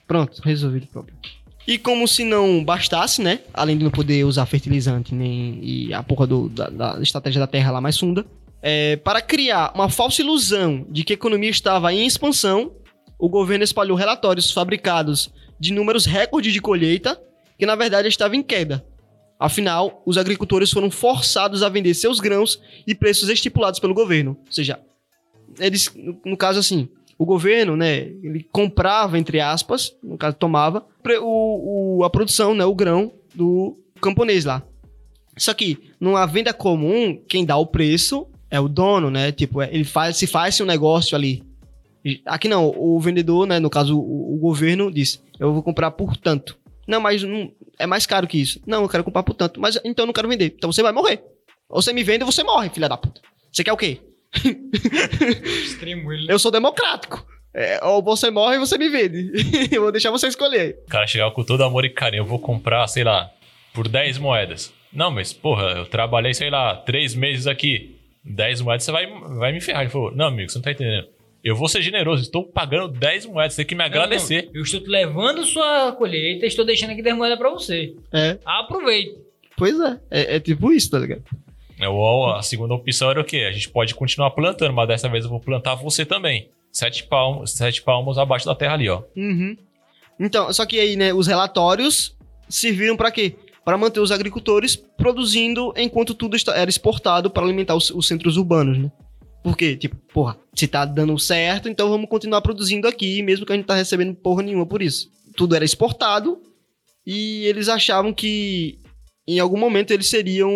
[SPEAKER 2] Pronto, resolvido o problema. E como se não bastasse, né? Além de não poder usar fertilizante nem e a porra do, da, da estratégia da terra lá mais funda, é, para criar uma falsa ilusão de que a economia estava em expansão, o governo espalhou relatórios fabricados de números recordes de colheita, que na verdade estava em queda. Afinal, os agricultores foram forçados a vender seus grãos e preços estipulados pelo governo. Ou seja, eles, no, caso assim, o governo, né, ele comprava, entre aspas, no caso tomava, o, o- a produção, né, o grão do camponês lá. Só que, numa venda comum, quem dá o preço é o dono, né, tipo, é- ele faz, se faz um negócio ali. Aqui não, o vendedor, né, no caso o, o governo, diz, eu vou comprar por tanto. Não, mas não, é mais caro que isso. Não, eu quero comprar por tanto, mas então eu não quero vender. Então você vai morrer. Ou você me vende ou você morre, filha da puta. Você quer o quê?
[SPEAKER 3] Extremo, ele.
[SPEAKER 2] Eu sou democrático. É, ou você morre ou você me vende. eu vou deixar você escolher.
[SPEAKER 1] O cara chegava com todo amor e carinho, eu vou comprar, sei lá, por 10 moedas. Não, mas, porra, eu trabalhei, sei lá, 3 meses aqui. 10 moedas, você vai, vai me ferrar. Ele falou, não, amigo, você não tá entendendo. Eu vou ser generoso, estou pagando 10 moedas, você tem que me agradecer.
[SPEAKER 3] Não, não, Eu estou levando sua colheita e estou deixando aqui 10 moedas pra você.
[SPEAKER 2] É,
[SPEAKER 3] Aproveite.
[SPEAKER 2] pois é. É, é tipo isso, tá ligado?
[SPEAKER 1] É, Ou a segunda opção era o quê? A gente pode continuar plantando, mas dessa vez eu vou plantar você também. Sete palmos, sete palmos abaixo da terra ali, ó.
[SPEAKER 2] Uhum. Então, só que aí, né, os relatórios serviram pra quê? Para manter os agricultores produzindo enquanto tudo era exportado para alimentar os, os centros urbanos, né? Porque, tipo, porra, se tá dando certo, então vamos continuar produzindo aqui, mesmo que a gente tá recebendo porra nenhuma por isso. Tudo era exportado e eles achavam que em algum momento eles seriam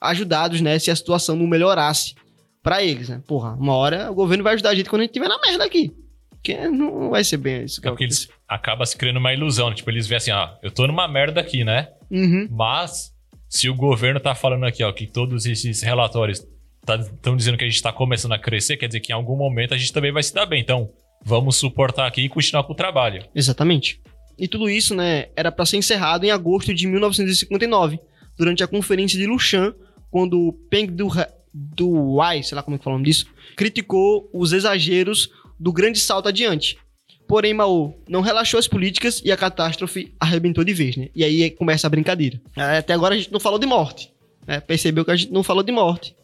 [SPEAKER 2] ajudados, né, se a situação não melhorasse pra eles, né? Porra, uma hora o governo vai ajudar a gente quando a gente tiver na merda aqui. Que não vai ser bem isso. que
[SPEAKER 1] É porque eles acaba se criando uma ilusão. né? Tipo, eles veem assim, ah, eu tô numa merda aqui, né?
[SPEAKER 2] Uhum.
[SPEAKER 1] Mas, se o governo tá falando aqui, ó, que todos esses relatórios estão dizendo que a gente tá começando a crescer, quer dizer que em algum momento a gente também vai se dar bem. Então, vamos suportar aqui e continuar com o trabalho.
[SPEAKER 2] Exatamente. E tudo isso, né, era para ser encerrado em agosto de 1959, durante a conferência de Lushan, quando Peng Du- Duai, sei lá como é que fala o nome disso, criticou os exageros do grande salto adiante. Porém, Mao não relaxou as políticas e a catástrofe arrebentou de vez, né? E aí começa a brincadeira. É, Até agora a gente não falou de morte, né? Percebeu que a gente não falou de morte.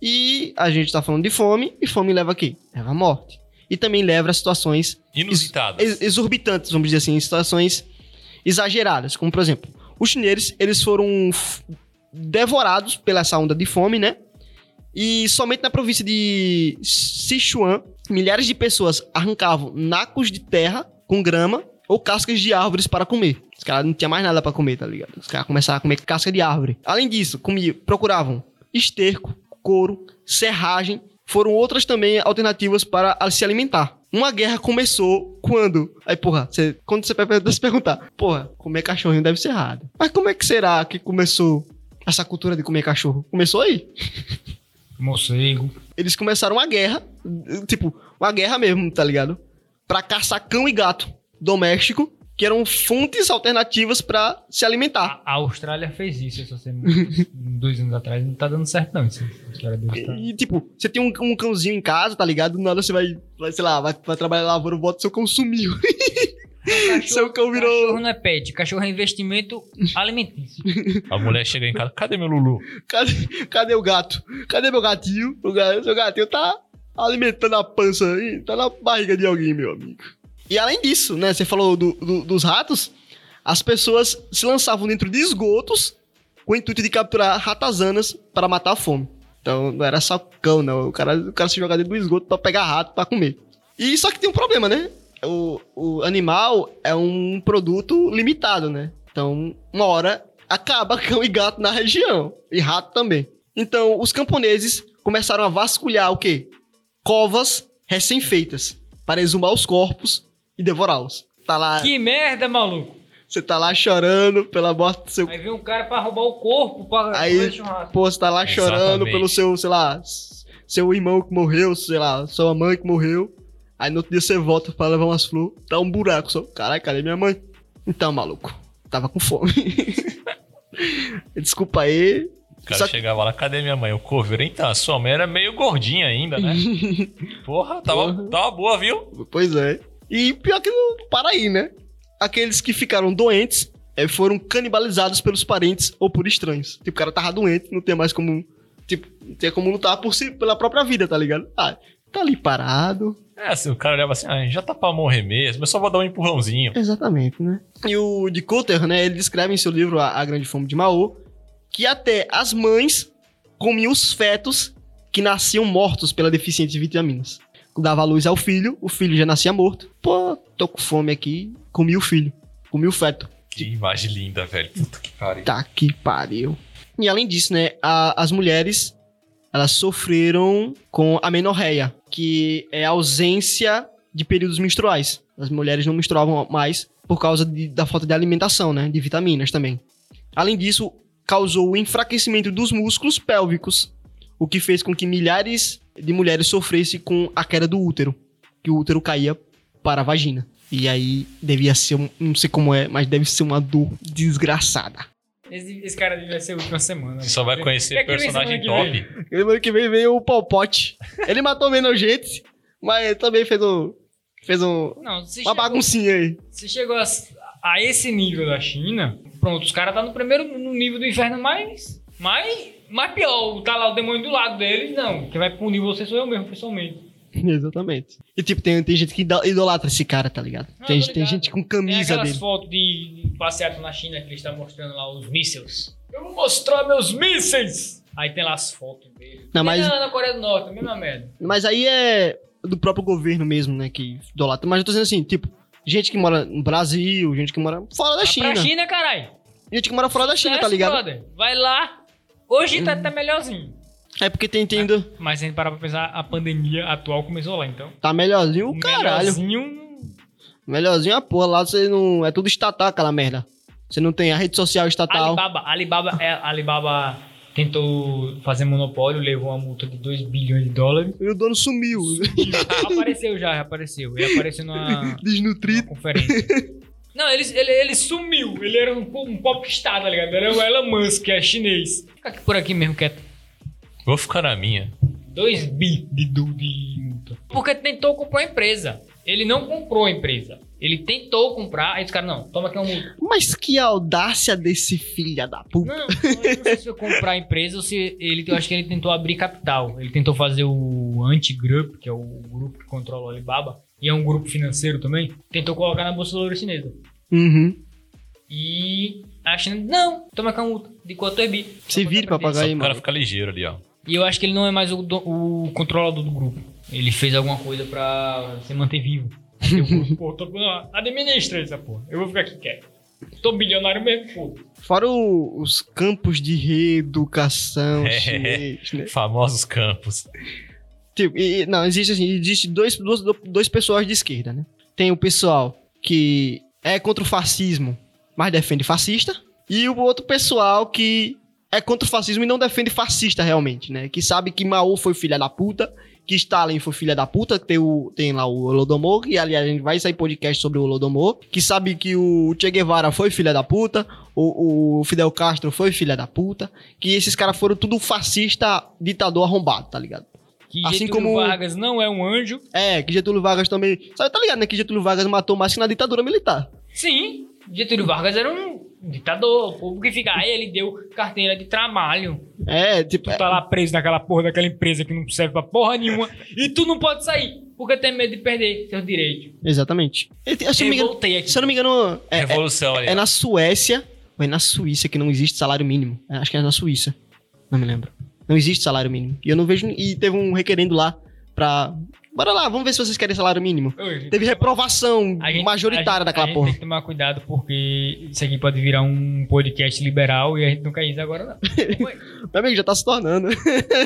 [SPEAKER 2] E a gente tá falando de fome, e fome leva a quê? Leva a morte. E também leva a situações
[SPEAKER 1] Inusitadas.
[SPEAKER 2] ex- exorbitantes, vamos dizer assim, situações exageradas. Como, por exemplo, os chineses, eles foram devorados pela essa onda de fome, né? E somente na província de Sichuan, milhares de pessoas arrancavam nacos de terra com grama ou cascas de árvores para comer. Os caras não tinham mais nada para comer, tá ligado? Os caras começaram a comer casca de árvore. Além disso, comia, procuravam esterco, couro, serragem. Foram outras também alternativas para se alimentar. Uma guerra começou quando. Aí, porra, você, quando você vai se perguntar, porra, comer cachorrinho deve ser errado. Mas como é que será que começou essa cultura de comer cachorro? Começou aí
[SPEAKER 3] Morcego.
[SPEAKER 2] eles começaram uma guerra, tipo, uma guerra mesmo, tá ligado? Pra caçar cão e gato doméstico, que eram fontes alternativas pra se alimentar.
[SPEAKER 3] A, a Austrália fez isso essa semana. dois anos atrás. Não tá dando certo, não. Isso, tá...
[SPEAKER 2] E, tipo, você tem um, um cãozinho em casa, tá ligado? Do nada você vai, vai sei lá, vai, vai trabalhar lavando, bota seu cão sumiu. seu cão virou.
[SPEAKER 3] Cachorro não é pet, cachorro é investimento alimentício.
[SPEAKER 1] A mulher chega em casa, cadê meu Lulu?
[SPEAKER 2] Cadê, cadê o gato? Cadê meu gatinho? O gato, seu gatinho tá alimentando a pança aí, tá na barriga de alguém, meu amigo. E além disso, né, você falou do- do- dos ratos, as pessoas se lançavam dentro de esgotos com o intuito de capturar ratazanas para matar a fome. Então não era só cão, não. O cara, o cara se jogava dentro do esgoto pra pegar rato pra comer. E só que tem um problema, né? O, o animal é um produto limitado, né? Então, uma hora acaba cão e gato na região. E rato também. Então, os camponeses começaram a vasculhar o quê? Covas recém-feitas para exumar os corpos e devorá-los. Tá lá,
[SPEAKER 3] Que merda, maluco.
[SPEAKER 2] você tá lá chorando pela morte do seu
[SPEAKER 3] Aí vem um cara pra roubar o corpo pra
[SPEAKER 2] Aí. Pô, você tá lá chorando
[SPEAKER 1] Exatamente.
[SPEAKER 2] pelo seu, sei lá, seu irmão que morreu, sei lá, sua mãe que morreu. Aí no outro dia você volta pra levar umas flores, tá um buraco só. Caralho, cadê minha mãe? Então, maluco, tava com fome. Desculpa aí.
[SPEAKER 1] O cara
[SPEAKER 2] Só
[SPEAKER 1] chegava lá, cadê minha mãe? O coveiro, então, a sua mãe era meio gordinha ainda, né? Porra, tava,
[SPEAKER 2] Porra.
[SPEAKER 1] tava boa, viu?
[SPEAKER 2] Pois é. E pior que não para aí, né? Aqueles que ficaram doentes eh, foram canibalizados pelos parentes ou por estranhos. Tipo, o cara tava doente, não tem mais como. Tipo, não tem como lutar por si, pela própria vida, tá ligado? Ah, tá ali parado.
[SPEAKER 1] É, assim, o cara olhava assim, ah, já tá pra morrer mesmo, eu só vou dar um empurrãozinho.
[SPEAKER 2] Exatamente, né? E o de Coulter, né, ele descreve em seu livro A, A Grande Fome de Mao que até as mães comiam os fetos que nasciam mortos pela deficiência de vitaminas. Dava a luz ao filho, o filho já nascia morto. Pô, tô com fome aqui, comi o filho, comi o feto.
[SPEAKER 1] Que imagem linda, velho. Puta que pariu.
[SPEAKER 2] Tá que pariu. E além disso, né, a- as mulheres, elas sofreram com a menorreia, que é a ausência de períodos menstruais. As mulheres não menstruavam mais por causa de- da falta de alimentação, né, de vitaminas também. Além disso, causou o enfraquecimento dos músculos pélvicos, o que fez com que milhares de mulheres sofressem com a queda do útero, que o útero caía para a vagina. E aí devia ser, um, não sei como é, mas deve ser uma dor desgraçada.
[SPEAKER 3] Esse, esse cara devia ser a última semana.
[SPEAKER 1] Você só vai conhecer
[SPEAKER 3] vem
[SPEAKER 1] personagem top.
[SPEAKER 2] Semana que vem veio o Palpote. Ele matou menos gente, mas também fez um. Fez um,
[SPEAKER 3] Não,
[SPEAKER 2] uma
[SPEAKER 3] chegou,
[SPEAKER 2] baguncinha aí.
[SPEAKER 3] se chegou a, a esse nível da China, pronto, os caras tá no primeiro no nível do inferno mais, mais, mais pior. Tá lá o demônio do lado deles, não. Quem vai punir você sou eu mesmo, pessoalmente.
[SPEAKER 2] Exatamente. E tipo, tem, tem gente que ido- idolatra esse cara, tá ligado?
[SPEAKER 3] Ah,
[SPEAKER 2] tem,
[SPEAKER 3] tô
[SPEAKER 2] tem
[SPEAKER 3] ligado.
[SPEAKER 2] gente com
[SPEAKER 3] Tem
[SPEAKER 2] camisa
[SPEAKER 3] aquelas
[SPEAKER 2] dele.
[SPEAKER 3] fotos de passeado na China que eles estão mostrando lá os mísseis. Eu vou mostrar meus mísseis! Aí tem lá as fotos dele.
[SPEAKER 2] Não, mas-
[SPEAKER 3] na Coreia do Norte, mesma merda.
[SPEAKER 2] Mas aí é do próprio governo mesmo, né? Que idolatra. Mas eu tô dizendo assim, tipo, gente que mora no Brasil, gente que mora fora da China.
[SPEAKER 3] pra China, caralho.
[SPEAKER 2] Gente que mora fora da China, tá ligado?
[SPEAKER 3] brother. Vai lá. Hoje tá, tá melhorzinho.
[SPEAKER 2] É porque tem tendo.
[SPEAKER 3] Mas se a gente parar pra pensar, a pandemia atual começou lá, então.
[SPEAKER 2] Tá melhorzinho o caralho.
[SPEAKER 3] Melhorzinho.
[SPEAKER 2] Melhorzinho a porra. Lá você não. É tudo estatal aquela merda. Você não tem a rede social estatal.
[SPEAKER 3] Alibaba, Alibaba, é, Alibaba tentou fazer monopólio, levou uma multa de 2 bilhões de dólares.
[SPEAKER 2] E o dono sumiu.
[SPEAKER 3] apareceu já, apareceu. Ele apareceu numa,
[SPEAKER 2] Desnutrido.
[SPEAKER 3] numa conferência. Não, ele, ele, ele sumiu. Ele era um, um popstar, tá ligado? Era o Elon Musk, que é chinês. Fica aqui por aqui mesmo, quieto.
[SPEAKER 1] Vou ficar na minha.
[SPEAKER 3] 2 bi de, de multa. Porque tentou comprar uma empresa. Ele não comprou a empresa. Ele tentou comprar, aí os caras, não, toma aqui uma multa.
[SPEAKER 2] Mas que audácia desse filho da puta.
[SPEAKER 3] Não, eu não sei se foi comprar a empresa ou se ele, eu acho que ele tentou abrir capital. Ele tentou fazer o Anti-Group, que é o grupo que controla o Alibaba, e é um grupo financeiro também. Tentou colocar na bolsa loura chinesa.
[SPEAKER 2] Uhum.
[SPEAKER 3] E a China, não, toma aqui uma multa de 4 bi.
[SPEAKER 2] Se vire pra pagar aí,
[SPEAKER 1] pro cara
[SPEAKER 2] mano.
[SPEAKER 1] ficar ligeiro ali, ó.
[SPEAKER 3] E eu acho que ele não é mais o, do- o controlador do grupo. Ele fez alguma coisa pra se manter vivo. Aí o grupo, pô, tô, não, administra essa porra. Eu vou ficar aqui quieto. Tô bilionário mesmo, pô.
[SPEAKER 2] Fora o- os campos de reeducação
[SPEAKER 1] É.
[SPEAKER 2] chinês, né?
[SPEAKER 1] Famosos campos.
[SPEAKER 2] Tipo, e- não, existe assim, existe dois, duas, dois pessoas de esquerda, né? Tem o pessoal que é contra o fascismo, mas defende fascista, e o outro pessoal que é contra o fascismo e não defende fascista realmente, né? Que sabe que Mao foi filha da puta, que Stalin foi filha da puta, tem, o, tem lá o Holodomor, e aliás a gente vai sair podcast sobre o Holodomor, que sabe que o Che Guevara foi filha da puta, o, o Fidel Castro foi filha da puta, que esses caras foram tudo fascista, ditador arrombado, tá ligado?
[SPEAKER 3] Que
[SPEAKER 2] Assim
[SPEAKER 3] Getúlio
[SPEAKER 2] como-
[SPEAKER 3] Vargas não é um anjo.
[SPEAKER 2] É, que Getúlio Vargas também. Sabe, tá ligado, né? Que Getúlio Vargas matou mais que na ditadura militar.
[SPEAKER 3] Sim, Getúlio Vargas era um ditador. O povo que fica, aí ele deu carteira de trabalho.
[SPEAKER 2] É, tipo.
[SPEAKER 3] Tu tá lá preso naquela porra daquela empresa que não serve pra porra nenhuma. e tu não pode sair, porque tem medo de perder seus direitos.
[SPEAKER 2] é, exatamente. E, Se eu, não me
[SPEAKER 3] Eu
[SPEAKER 2] engano,
[SPEAKER 3] voltei aqui.
[SPEAKER 2] se eu não me engano, é, é,
[SPEAKER 1] Revolução ali.
[SPEAKER 2] é
[SPEAKER 1] ó.
[SPEAKER 2] na Suécia ou é na Suíça que não existe salário mínimo. É, acho que é na Suíça. Não me lembro. Não existe salário mínimo. E eu não vejo. E teve um requerendo lá pra. Bora lá, vamos ver se vocês querem salário mínimo.
[SPEAKER 3] Oi,
[SPEAKER 2] Teve reprovação
[SPEAKER 3] a gente-
[SPEAKER 2] majoritária
[SPEAKER 3] a gente-
[SPEAKER 2] daquela
[SPEAKER 3] a gente
[SPEAKER 2] porra.
[SPEAKER 3] Tem que tomar cuidado porque isso aqui pode virar um podcast liberal e a gente não quer isso agora, não.
[SPEAKER 2] Meu amigo, já tá se tornando.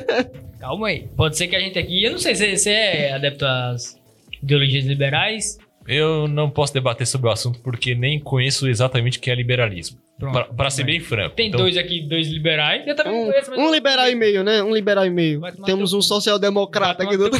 [SPEAKER 3] Calma aí. Pode ser que a gente aqui. Eu não sei se você é adepto às ideologias liberais.
[SPEAKER 1] Eu não posso debater sobre o assunto porque nem conheço exatamente o que é liberalismo.
[SPEAKER 3] Pronto.
[SPEAKER 1] Pra, pra ser bem franco.
[SPEAKER 3] Tem
[SPEAKER 1] Então,
[SPEAKER 3] dois aqui, dois liberais. Eu também
[SPEAKER 2] Um,
[SPEAKER 3] conheço, mas
[SPEAKER 2] um liberal e meio, né? Um liberal e meio. Temos um social-democrata aqui do.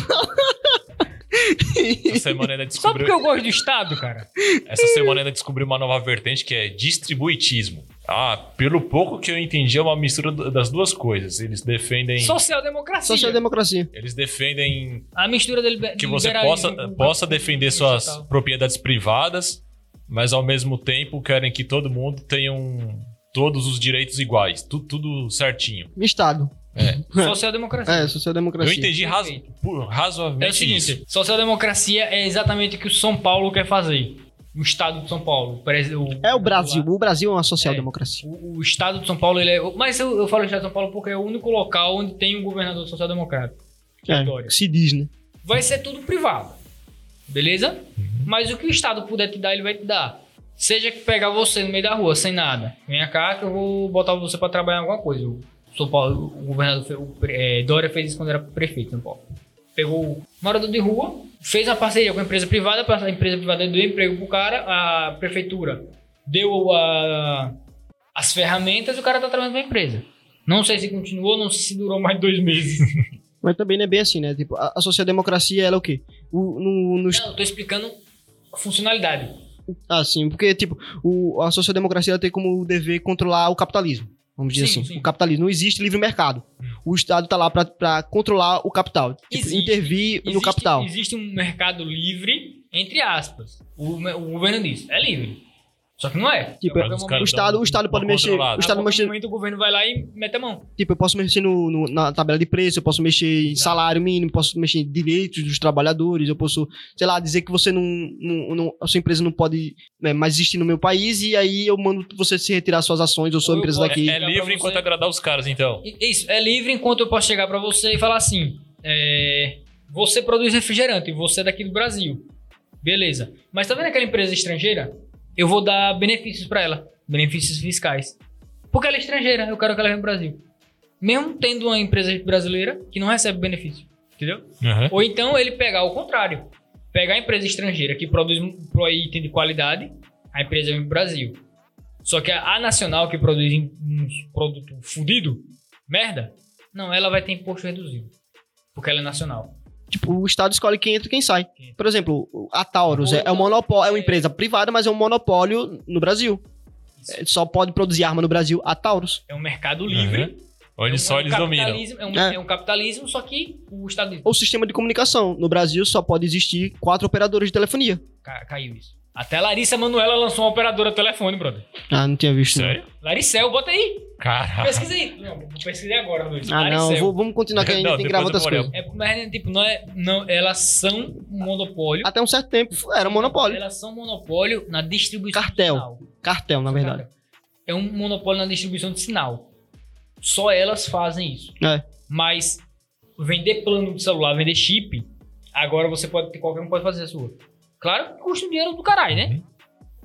[SPEAKER 1] Essa semana ainda
[SPEAKER 3] Só
[SPEAKER 1] descobriu,
[SPEAKER 3] porque eu gosto do Estado, cara.
[SPEAKER 1] essa semana ainda descobriu uma nova vertente que é distribuitismo. Ah, pelo pouco que eu entendi, é uma mistura das duas coisas. Eles defendem.
[SPEAKER 3] Social-democracia.
[SPEAKER 2] Social-democracia.
[SPEAKER 1] Eles defendem
[SPEAKER 3] A mistura dele
[SPEAKER 1] que você possa, possa defender suas propriedades privadas, mas ao mesmo tempo querem que todo mundo tenha um- todos os direitos iguais. Tu- tudo certinho.
[SPEAKER 2] Estado.
[SPEAKER 3] Social-democracia.
[SPEAKER 2] É,
[SPEAKER 1] Eu
[SPEAKER 2] social-democracia.
[SPEAKER 1] entendi razo, pu-
[SPEAKER 3] É o
[SPEAKER 1] razoavelmente
[SPEAKER 3] seguinte, social-democracia é exatamente o que o São Paulo quer fazer. O Estado de São Paulo. Parece-
[SPEAKER 2] É o Brasil. O Brasil é uma social-democracia.
[SPEAKER 3] O, o Estado de São Paulo, ele é. Mas eu, eu falo Estado de São Paulo porque é o único local onde tem um governador social-democrata. Que é
[SPEAKER 2] É, se diz, né?
[SPEAKER 3] Vai ser tudo privado. Beleza? Mas o que o Estado puder te dar, ele vai te dar. Seja que pegar você no meio da rua, sem nada. Venha cá que eu vou botar você pra trabalhar em alguma coisa. O São Paulo, o governador, o, é, Dória fez isso quando era prefeito São Paulo. Pegou um morador de rua, fez uma parceria com a empresa privada, a empresa privada deu emprego pro cara, a prefeitura deu a- as ferramentas e o cara tá trabalhando pra empresa. Não sei se continuou, não sei se durou mais dois meses.
[SPEAKER 2] Mas também não é bem assim, né? Tipo, a, a social-democracia, ela é o quê? O, no, no,
[SPEAKER 3] Não, eu tô explicando a funcionalidade.
[SPEAKER 2] ah, sim, porque, tipo, o, a social-democracia tem como dever controlar o capitalismo. Vamos dizer
[SPEAKER 3] Sim,
[SPEAKER 2] assim.
[SPEAKER 3] sim.
[SPEAKER 2] O capitalismo. Não existe livre mercado. O Estado tá lá pra controlar o capital. Tipo,
[SPEAKER 3] Existe.
[SPEAKER 2] intervir no
[SPEAKER 3] Existe-
[SPEAKER 2] capital.
[SPEAKER 3] Existe um mercado livre, entre aspas. O, o governo diz, é livre. Só que não é.
[SPEAKER 2] Tipo,
[SPEAKER 1] os
[SPEAKER 2] o Estado,
[SPEAKER 1] dão
[SPEAKER 2] o Estado pode mexer. O Estado mexer.
[SPEAKER 3] momento o governo vai lá e mete a mão.
[SPEAKER 2] Tipo, eu posso mexer no, no- na tabela de preço, eu posso mexer em
[SPEAKER 3] Exato.
[SPEAKER 2] salário mínimo, posso mexer em direitos dos trabalhadores, eu posso, sei lá, dizer que você não. não, não- a sua empresa não pode né, mais existir no meu país e aí eu mando você se retirar suas ações ou sua
[SPEAKER 3] eu
[SPEAKER 2] empresa
[SPEAKER 3] posso-
[SPEAKER 2] daqui.
[SPEAKER 1] É, é livre enquanto agradar os caras, então.
[SPEAKER 3] Isso, é livre enquanto eu posso chegar pra você e falar assim: é, você produz refrigerante, você é daqui do Brasil. Beleza. Mas tá vendo aquela empresa estrangeira? Eu vou dar benefícios pra ela, benefícios fiscais. Porque ela é estrangeira, eu quero que ela venha pro Brasil. Mesmo tendo uma empresa brasileira que não recebe benefício. Entendeu?
[SPEAKER 1] Uhum.
[SPEAKER 3] Ou então ele pegar o contrário. Pegar a empresa estrangeira que produz um item de qualidade, a empresa vem pro Brasil. Só que a, a nacional que produz um produto fudido, merda, não, ela vai ter imposto reduzido. Porque ela é nacional.
[SPEAKER 2] Tipo, o Estado escolhe quem entra e quem sai. Por exemplo, a Taurus
[SPEAKER 3] Ou
[SPEAKER 2] é, é um monopólio, é uma
[SPEAKER 3] é-
[SPEAKER 2] empresa privada, mas é um monopólio no Brasil. É, Só pode produzir arma no Brasil a Taurus.
[SPEAKER 3] É um mercado livre.
[SPEAKER 1] Onde
[SPEAKER 3] É um-
[SPEAKER 1] só
[SPEAKER 3] é um
[SPEAKER 1] eles dominam.
[SPEAKER 3] capitalismo- É um,
[SPEAKER 2] É.
[SPEAKER 3] é um capitalismo, só que o Estado
[SPEAKER 2] Ou sistema de comunicação. No Brasil só pode existir quatro operadores de telefonia.
[SPEAKER 3] ca- caiu isso. Até a Larissa Manoela lançou uma operadora de telefone, brother.
[SPEAKER 2] Ah, não tinha visto. não.
[SPEAKER 1] Sério?
[SPEAKER 3] Laricel, bota aí.
[SPEAKER 1] Caralho.
[SPEAKER 3] Pesquisa aí. Não, vou pesquisar agora, Luiz.
[SPEAKER 2] Ah, não. vou- vamos continuar que a gente
[SPEAKER 1] Não,
[SPEAKER 2] tem que
[SPEAKER 1] depois
[SPEAKER 2] gravar
[SPEAKER 1] eu
[SPEAKER 2] outras
[SPEAKER 1] vou olhar.
[SPEAKER 2] coisas.
[SPEAKER 3] É, mas, tipo, não é, não, elas são um monopólio.
[SPEAKER 2] Até um certo tempo era um monopólio.
[SPEAKER 3] Elas são monopólio na distribuição
[SPEAKER 2] Cartel.
[SPEAKER 3] de sinal.
[SPEAKER 2] Cartel, na verdade.
[SPEAKER 3] É um monopólio na distribuição de sinal. Só elas fazem isso.
[SPEAKER 2] É.
[SPEAKER 3] Mas vender plano de celular, vender chip, agora você pode ter, qualquer um pode fazer a sua. Claro que custa um dinheiro do caralho, né?
[SPEAKER 1] Uhum.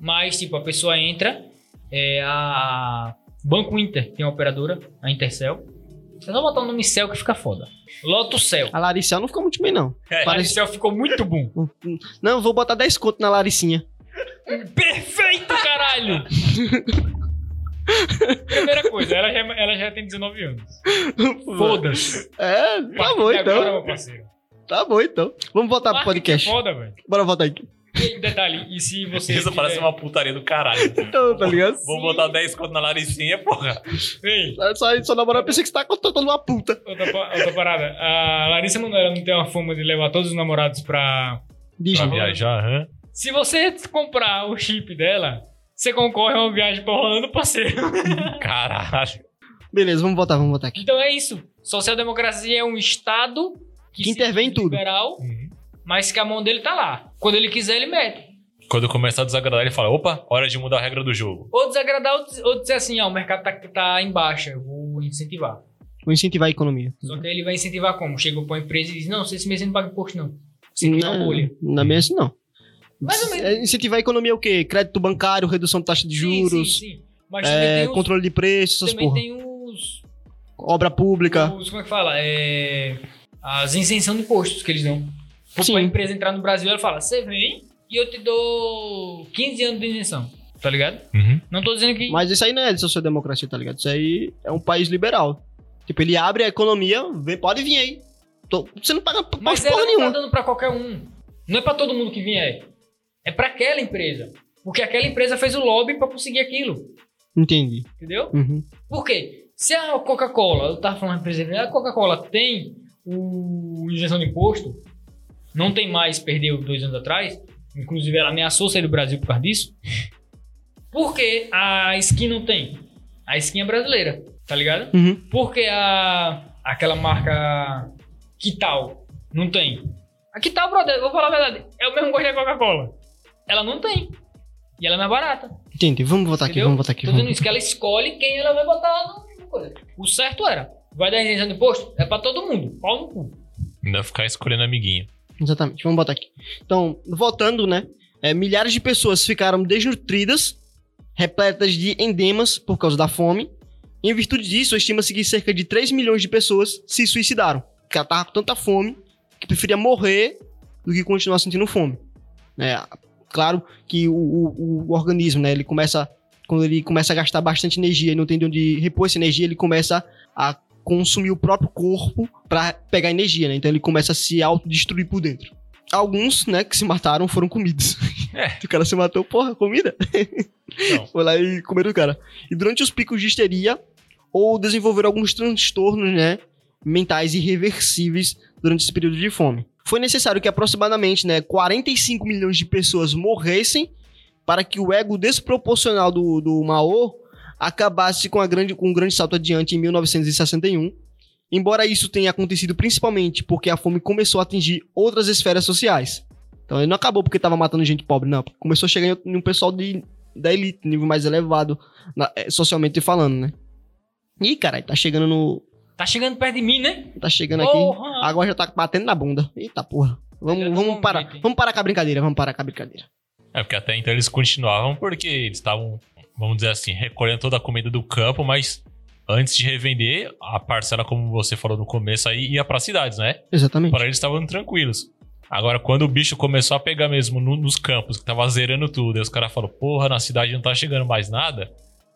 [SPEAKER 3] Mas, tipo, a pessoa entra, é a Banco Inter tem uma operadora, a Intercel. Você só botar o nome Cel que fica foda. Loto Cel.
[SPEAKER 2] A Larissa não ficou muito bem, não.
[SPEAKER 1] É,
[SPEAKER 2] Parece-
[SPEAKER 3] ficou muito bom.
[SPEAKER 2] Não, vou botar 10 conto na Laricinha.
[SPEAKER 3] Perfeito, caralho! Primeira coisa, ela já, ela já tem 19 anos. Foda-se.
[SPEAKER 2] É, tá bom
[SPEAKER 3] de agora,
[SPEAKER 2] então.
[SPEAKER 3] meu parceiro.
[SPEAKER 2] Tá bom então. Vamos voltar pro
[SPEAKER 3] é
[SPEAKER 2] podcast.
[SPEAKER 3] foda, velho.
[SPEAKER 2] Bora voltar aqui.
[SPEAKER 3] E detalhe, e se você.
[SPEAKER 1] Isso
[SPEAKER 3] tiver-
[SPEAKER 1] parece uma putaria do caralho.
[SPEAKER 2] Então, tá ligado?
[SPEAKER 1] Vou botar 10 conto na Laricinha, porra.
[SPEAKER 3] Ei,
[SPEAKER 2] Só, só namorar, eu pensei que você tá contratando uma puta.
[SPEAKER 3] outra, outra parada. A Larissa Manoela não tem uma fama de levar todos os namorados pra.
[SPEAKER 1] Pra viajar, hã?
[SPEAKER 3] Se você comprar o chip dela, você concorre a uma viagem pra Orlando, parceiro.
[SPEAKER 1] Caralho.
[SPEAKER 2] Beleza, vamos voltar, vamos voltar aqui.
[SPEAKER 3] Então é isso. Social-democracia é um Estado
[SPEAKER 2] Que
[SPEAKER 3] se
[SPEAKER 2] intervém em tudo.
[SPEAKER 3] liberal, mas que a mão dele tá lá. Quando ele quiser, ele mete.
[SPEAKER 1] Quando começar a desagradar, ele fala: opa, hora de mudar a regra do jogo.
[SPEAKER 3] Ou desagradar, ou diz- ou dizer assim, ó, o mercado tá, tá em baixa, eu vou incentivar.
[SPEAKER 2] Vou incentivar a economia.
[SPEAKER 3] Só que aí ele vai incentivar como? Chega pra uma empresa e diz, não, você esse mês você não paga imposto, não. Você cria uma bolha.
[SPEAKER 2] Na minha assim, não.
[SPEAKER 3] Mais ou menos.
[SPEAKER 2] É, Incentivar a economia é o quê? Crédito bancário, redução de taxa de
[SPEAKER 3] Sim,
[SPEAKER 2] juros,
[SPEAKER 3] sim, sim. Mas também
[SPEAKER 2] é,
[SPEAKER 3] tem os...
[SPEAKER 2] controle de preços, essas
[SPEAKER 3] também
[SPEAKER 2] porra.
[SPEAKER 3] tem os,
[SPEAKER 2] Obra pública.
[SPEAKER 3] os... Como é que fala? É... As isenção de impostos que eles dão. Pra
[SPEAKER 2] Sim.
[SPEAKER 3] a empresa entrar no Brasil, ela fala, você vem e eu te dou 15 anos de isenção. Tá ligado?
[SPEAKER 1] Uhum.
[SPEAKER 3] Não tô dizendo que...
[SPEAKER 2] Mas isso aí não é de social-democracia, tá ligado? Isso aí é um país liberal. Tipo, ele abre a economia, vem, pode vir aí. Tô- você não paga
[SPEAKER 3] Mas
[SPEAKER 2] porra
[SPEAKER 3] ela não tá
[SPEAKER 2] nenhuma.
[SPEAKER 3] dando pra qualquer um. Não é pra todo mundo que vier. É pra aquela empresa. Porque aquela empresa fez o lobby pra conseguir aquilo.
[SPEAKER 2] Entendi.
[SPEAKER 3] Entendeu?
[SPEAKER 2] Uhum.
[SPEAKER 3] Por quê? Se a Coca-Cola, eu tava falando a empresa, a Coca-Cola tem o isenção de imposto, não tem mais, perdeu dois anos atrás, inclusive ela ameaçou sair do Brasil por causa disso. Por que a skin não tem? A skin é brasileira, tá ligado?
[SPEAKER 2] Uhum.
[SPEAKER 3] Por que a, aquela marca Kital não tem? A Kital, brother, vou falar a verdade, é o mesmo gosto da Coca-Cola. Ela não tem. E ela é mais barata.
[SPEAKER 2] Entendi. Vamos aqui,
[SPEAKER 3] Entendeu?
[SPEAKER 2] vamos voltar aqui.
[SPEAKER 3] Tô dizendo isso, que ela escolhe quem ela vai botar no coisa. O certo era, vai dar isenção de imposto? É pra todo mundo, pau no cu.
[SPEAKER 1] Ainda ficar escolhendo amiguinho.
[SPEAKER 2] Exatamente, vamos botar aqui. Então, voltando, né? é, milhares de pessoas ficaram desnutridas, repletas de endemas por causa da fome. Em virtude disso, estima-se que cerca de 3 milhões de pessoas se suicidaram. Porque ela tava com tanta fome que preferia morrer do que continuar sentindo fome. É, claro que o, o- o organismo, né? Ele começa. Quando ele começa a gastar bastante energia e não tem de onde repor essa energia, ele começa a consumir o próprio corpo pra pegar energia, né? Então ele começa a se autodestruir por dentro. Alguns, né, que se mataram foram comidos.
[SPEAKER 1] É.
[SPEAKER 2] o cara se matou, porra, comida. Foi lá e comeram o cara. E durante os picos de histeria, ou desenvolveram alguns transtornos, né, mentais irreversíveis durante esse período de fome. Foi necessário que aproximadamente, né, 45 milhões de pessoas morressem para que o ego desproporcional do, do Mao acabasse com, a grande, com um grande salto adiante em 1961. Embora isso tenha acontecido principalmente porque a fome começou a atingir outras esferas sociais. Então ele não acabou porque estava matando gente pobre, não. Começou a chegar em um pessoal de, da elite, nível mais elevado, na- eh, socialmente falando, né? Ih, caralho, tá chegando no.
[SPEAKER 3] Tá chegando perto de mim, né?
[SPEAKER 2] Tá chegando aqui. Agora já tá batendo na bunda. Eita porra. Vamos, vamos parar.
[SPEAKER 3] hein?
[SPEAKER 2] Vamos parar com a brincadeira, vamos parar com a brincadeira.
[SPEAKER 1] É, porque até então eles continuavam porque eles estavam, vamos dizer assim, recolhendo toda a comida do campo, mas antes de revender, a parcela, como você falou no começo aí, ia para cidades, né?
[SPEAKER 2] Exatamente.
[SPEAKER 1] Para eles estavam tranquilos. Agora, quando o bicho começou a pegar mesmo no- nos campos, que tava zerando tudo, aí os caras falaram, porra, na cidade não tá chegando mais nada.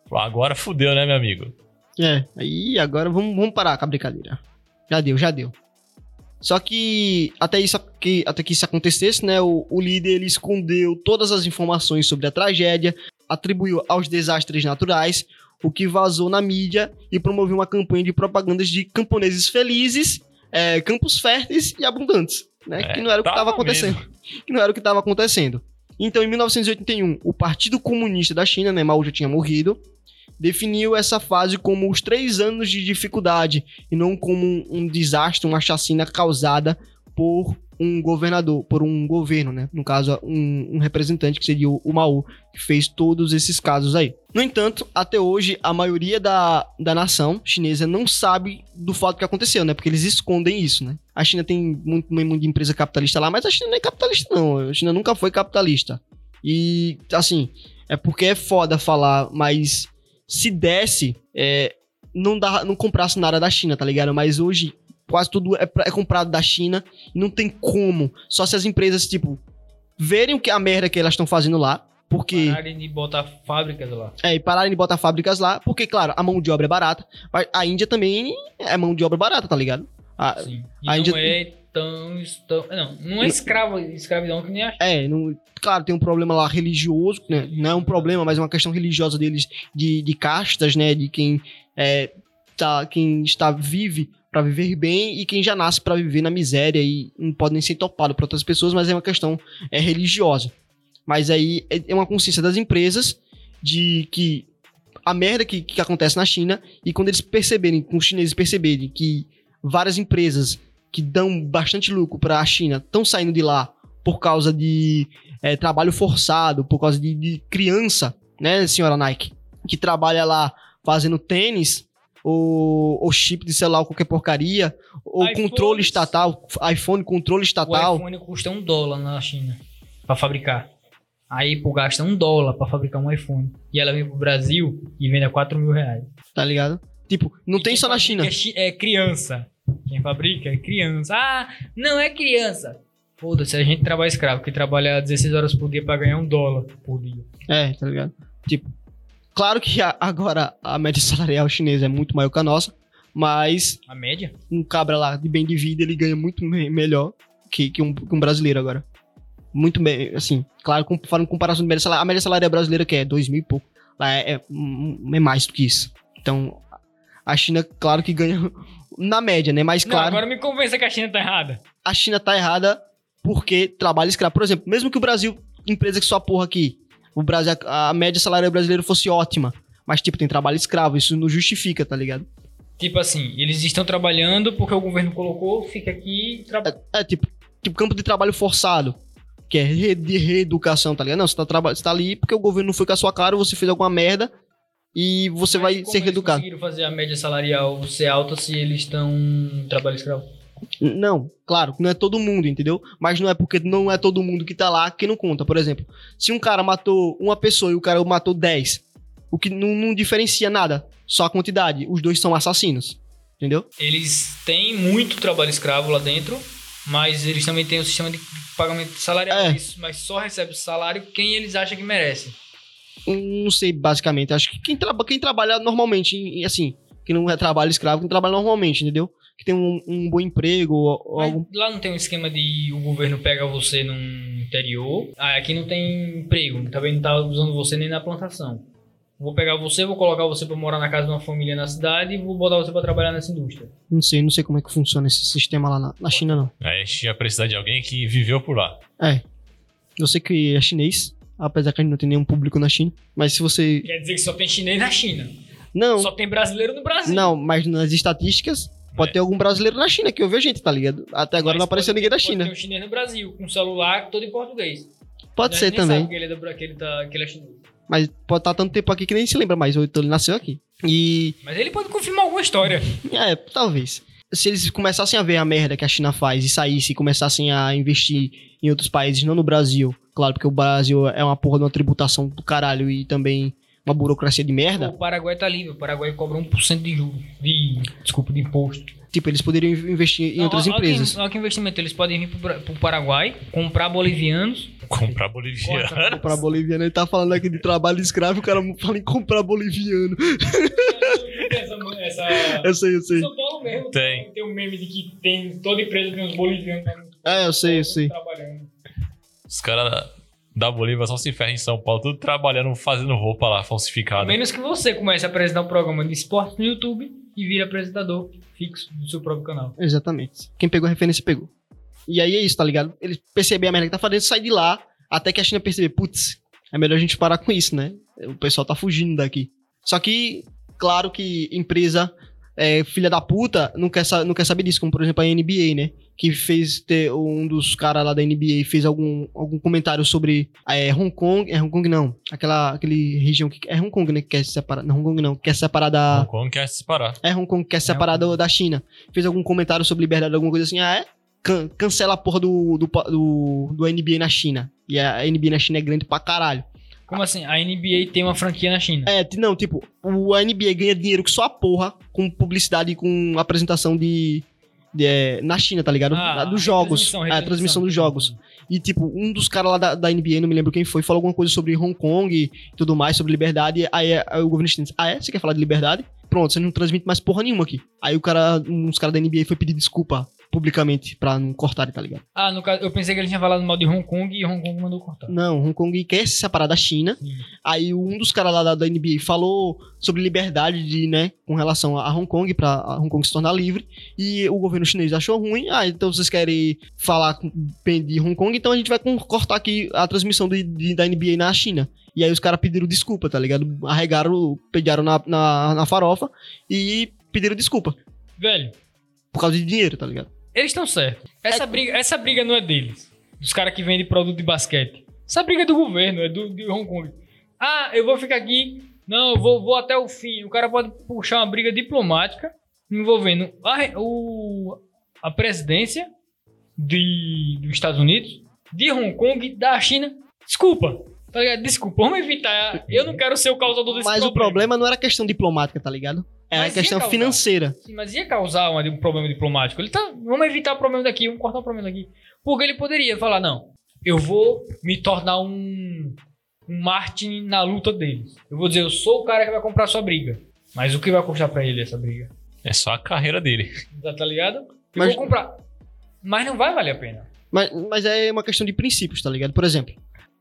[SPEAKER 1] Falou, agora fudeu, né, meu amigo?
[SPEAKER 2] É, aí agora vamos, vamos parar com a brincadeira. Já deu, já deu. Só que até, isso, que até que isso acontecesse, né, o, o líder ele escondeu todas as informações sobre a tragédia, atribuiu aos desastres naturais, o que vazou na mídia e promoveu uma campanha de propagandas de camponeses felizes, é, campos férteis e abundantes, né,
[SPEAKER 1] É,
[SPEAKER 2] que não era o que
[SPEAKER 1] tava
[SPEAKER 2] estava acontecendo. Que não era o que estava acontecendo. Então, em 1981, o Partido Comunista da China, né, Mao já tinha morrido, definiu essa fase como os três anos de dificuldade e não como um, um desastre, uma chacina causada por um governador, por um governo, né? No caso, um, um representante que seria o, o que fez todos esses casos aí. No entanto, até hoje, a maioria da, da nação chinesa não sabe do fato que aconteceu, né? Porque eles escondem isso, né? A China tem muito, muito empresa capitalista lá, mas a China não é capitalista, não. A China nunca foi capitalista. E, assim, é porque é foda falar, mas se desse, é, não, dá, não comprasse nada da China, tá ligado? Mas hoje quase tudo é, é comprado da China e não tem como. Só se as empresas, tipo, verem o que a merda que elas estão fazendo lá. Porque.
[SPEAKER 3] Pararem de botar fábricas lá.
[SPEAKER 2] É, e pararem de botar fábricas lá, porque, claro, a mão de obra é barata. Mas a Índia também é mão de obra barata, tá ligado? A-
[SPEAKER 3] Sim. E
[SPEAKER 2] a
[SPEAKER 3] não
[SPEAKER 2] Índia-
[SPEAKER 3] é tão, tão. Não, não é escravo, escravidão que nem a
[SPEAKER 2] É, não- claro, tem um problema lá religioso, né? Não é um problema, mas é uma questão religiosa deles de, de castas, né? De quem é, tá, quem está vive para viver bem e quem já nasce para viver na miséria e não pode nem ser topado por outras pessoas, mas é uma questão é, religiosa. Mas aí é é uma consciência das empresas de que a merda que, que acontece na China e quando eles perceberem, com os chineses perceberem que várias empresas que dão bastante lucro para a China estão saindo de lá por causa de é, trabalho forçado, por causa de, de criança, né, senhora Nike, que trabalha lá fazendo tênis, ou, ou chip de celular, qualquer porcaria, ou
[SPEAKER 3] iPhones.
[SPEAKER 2] controle estatal, iPhone, controle
[SPEAKER 3] O
[SPEAKER 2] estatal.
[SPEAKER 3] iPhone custa um dólar na China pra fabricar. Aí pô, gasta um dólar pra fabricar um iPhone. E ela vem pro Brasil e vende a 4 mil reais.
[SPEAKER 2] Tá ligado? Tipo, não
[SPEAKER 3] E
[SPEAKER 2] tem só na China.
[SPEAKER 3] É, é criança. Quem fabrica é criança. Ah, não é criança. Foda-se, a gente trabalha escravo, que trabalha 16 horas por dia pra ganhar um dólar por dia.
[SPEAKER 2] É, tá ligado? Tipo, claro que a- agora a média salarial chinesa é muito maior que a nossa, mas
[SPEAKER 3] A média?
[SPEAKER 2] um cabra lá de bem de vida, ele ganha muito me- melhor que, que, um, que um brasileiro agora. Muito bem, assim, claro, com- falando comparação de média salarial, a média salarial brasileira que é dois mil e pouco, lá é, é, é mais do que isso. Então, a China, claro que ganha na média, né? Mas,
[SPEAKER 3] Não,
[SPEAKER 2] claro,
[SPEAKER 3] agora me convença que a China tá errada.
[SPEAKER 2] a China tá errada porque trabalha escravo. Por exemplo, mesmo que o Brasil, empresa que só porra aqui, o Brasil, a média salarial brasileira fosse ótima, mas, tipo, tem trabalho escravo, isso não justifica, tá ligado?
[SPEAKER 3] Tipo assim, eles estão trabalhando porque o governo colocou, fica aqui e trabalha.
[SPEAKER 2] É, tipo, tipo campo de trabalho forçado. Que é re- de reeducação, tá ligado? Não, você tá, você tá ali porque o governo não foi com a sua cara, você fez alguma merda e você
[SPEAKER 3] Mas
[SPEAKER 2] vai ser
[SPEAKER 3] eles
[SPEAKER 2] reeducado.
[SPEAKER 3] conseguiram fazer a média salarial ser alta se eles estão em trabalho escravo?
[SPEAKER 2] Não, claro, não é todo mundo, entendeu? Mas não é porque não é todo mundo que tá lá que não conta. Por exemplo, se um cara matou uma pessoa e o cara matou 10, o que não, não diferencia nada, só a quantidade. Os dois são assassinos, entendeu?
[SPEAKER 3] Eles têm muito trabalho escravo lá dentro, mas eles também têm o sistema de pagamento salarial.
[SPEAKER 2] É.
[SPEAKER 3] Mas só recebe o salário quem eles acham que merece.
[SPEAKER 2] Não sei, basicamente. Acho que quem, traba, quem trabalha normalmente, assim, que não é trabalho escravo, quem trabalha normalmente, entendeu? Que tem um, um bom emprego ou, ou algo.
[SPEAKER 3] lá não tem um esquema de o governo pega você num interior. Ah, aqui não tem emprego, também não tá usando você nem na plantação. Vou pegar você, vou colocar você pra morar na casa de uma família na cidade e vou botar você pra trabalhar nessa indústria.
[SPEAKER 2] Não sei, não sei como é que funciona esse sistema lá na, na China, não.
[SPEAKER 1] Aí a gente ia precisar de alguém que viveu por lá.
[SPEAKER 2] É. Eu sei que é chinês, apesar que a gente não tem nenhum público na China. Mas se você.
[SPEAKER 3] Quer dizer que só tem chinês na China.
[SPEAKER 2] Não,
[SPEAKER 3] Só tem brasileiro no Brasil.
[SPEAKER 2] não, mas nas estatísticas, pode
[SPEAKER 1] É.
[SPEAKER 2] ter algum brasileiro na China que eu vejo gente, tá ligado? Até agora
[SPEAKER 3] Mas
[SPEAKER 2] não apareceu ninguém da
[SPEAKER 3] pode
[SPEAKER 2] China.
[SPEAKER 3] Ter um chinês no Brasil, com celular todo em português.
[SPEAKER 2] Pode ser também.
[SPEAKER 3] Que ele, é do- que ele, tá, que ele é chinês.
[SPEAKER 2] Mas pode estar tanto tempo aqui que nem se lembra mais. Ou então ele nasceu aqui. E.
[SPEAKER 3] Mas ele pode confirmar alguma história.
[SPEAKER 2] É, talvez. Se eles começassem a ver a merda que a China faz e saíssem e começassem a investir em outros países, não no Brasil, claro, porque o Brasil é uma porra de uma tributação do caralho e também uma burocracia de merda.
[SPEAKER 3] O Paraguai tá livre. O Paraguai cobra 1% de juros. De, desculpa, de imposto.
[SPEAKER 2] Tipo, eles poderiam investir em outras
[SPEAKER 3] Olha- olha
[SPEAKER 2] empresas.
[SPEAKER 3] que- Olha que investimento. Eles podem vir pro, pro Paraguai, comprar bolivianos.
[SPEAKER 1] Comprar boliviano.
[SPEAKER 2] Comprar boliviano, ele tá falando aqui de trabalho escravo, o cara fala em comprar boliviano.
[SPEAKER 3] essa. essa...
[SPEAKER 2] Eu sei, eu sei.
[SPEAKER 3] São Paulo mesmo
[SPEAKER 1] Tem.
[SPEAKER 3] tem um meme de que tem toda empresa tem uns bolivianos lá no-
[SPEAKER 2] É, eu sei, eu sei.
[SPEAKER 3] trabalhando.
[SPEAKER 1] Os caras da Bolívia só se ferram em São Paulo, tudo trabalhando, fazendo roupa lá,
[SPEAKER 3] A
[SPEAKER 1] falsificada.
[SPEAKER 3] menos que você comece a apresentar um programa de esporte no YouTube e vire apresentador fixo do seu próprio canal.
[SPEAKER 2] Exatamente. Quem pegou a referência, pegou. E aí é isso, tá ligado? Eles perceberam a merda que tá fazendo, sai de lá, até que a China perceber, putz, é melhor a gente parar com isso, né? O pessoal tá fugindo daqui. Só que, claro que empresa é, filha da puta não quer, não quer saber disso, como por exemplo a NBA, né? Que fez ter um dos caras lá da NBA fez algum, algum comentário sobre é, Hong Kong. É Hong Kong não. Aquela aquele região que. É Hong Kong, né? Que quer se separar. Não, Hong Kong não. que Quer se separar da.
[SPEAKER 1] Hong Kong quer se separar.
[SPEAKER 2] É Hong Kong que quer se separar do- da China. Fez algum comentário sobre liberdade, alguma coisa assim. Ah, é? Can- cancela a porra do, do, do, do NBA na China. E a NBA na China é grande pra caralho.
[SPEAKER 3] Como assim? A NBA tem uma franquia na China.
[SPEAKER 2] É, não, tipo, o a NBA ganha dinheiro que só a porra com publicidade e com apresentação de. de, é, na China, tá ligado?
[SPEAKER 3] Ah,
[SPEAKER 2] dos jogos.
[SPEAKER 3] retransmissão,
[SPEAKER 2] É, a transmissão dos jogos. E, tipo, um dos caras lá da, da NBA, não me lembro quem foi, falou alguma coisa sobre Hong Kong e tudo mais, sobre liberdade. Aí, aí o governo chinês, ah, é? Você quer falar de liberdade? Pronto, você não transmite mais porra nenhuma aqui. Aí o cara, uns caras da NBA foi pedir desculpa publicamente pra não cortarem, tá ligado?
[SPEAKER 3] Ah, no caso, eu pensei que ele tinha falado mal de Hong Kong e Hong Kong mandou cortar.
[SPEAKER 2] Não, Hong Kong quer se separar da China.
[SPEAKER 3] Sim.
[SPEAKER 2] Aí um dos caras lá da, da NBA falou sobre liberdade de, né, com relação a Hong Kong, pra Hong Kong se tornar livre. E o governo chinês achou ruim. Ah, então vocês querem falar bem de Hong Kong, então a gente vai cortar aqui a transmissão de- de- da NBA na China. E aí os caras pediram desculpa, tá ligado? Arregaram, pegaram na, na, na farofa e pediram desculpa.
[SPEAKER 3] Velho,
[SPEAKER 2] Por causa de dinheiro, tá ligado?
[SPEAKER 3] Eles estão certos. Essa, briga, essa briga não é deles. Dos caras que vendem produto de basquete. Essa briga é do governo, é do, de Hong Kong. Ah, eu vou ficar aqui. Não, eu vou, vou até o fim. O cara pode puxar uma briga diplomática envolvendo a, o, a presidência de, dos Estados Unidos, de Hong Kong, da China. Desculpa. Tá ligado? Desculpa, vamos evitar. Eu não quero ser o causador desse
[SPEAKER 2] Mas o problema não era questão diplomática, tá ligado? Era
[SPEAKER 3] Mas ia
[SPEAKER 2] questão
[SPEAKER 3] causar.
[SPEAKER 2] financeira.
[SPEAKER 3] Sim, mas ia causar uma- um problema diplomático. Ele tá. Vamos evitar o problema daqui, vamos cortar o problema daqui. Porque ele poderia falar, não, eu vou me tornar um. um Martin na luta deles. Eu vou dizer, eu sou o cara que vai comprar sua briga. Mas o que vai custar pra ele essa briga?
[SPEAKER 1] É só a carreira dele.
[SPEAKER 3] Tá, tá ligado? Eu
[SPEAKER 2] Mas-
[SPEAKER 3] vou comprar. Mas não vai valer a pena.
[SPEAKER 2] Mas, mas é uma questão de princípios, tá ligado? Por exemplo,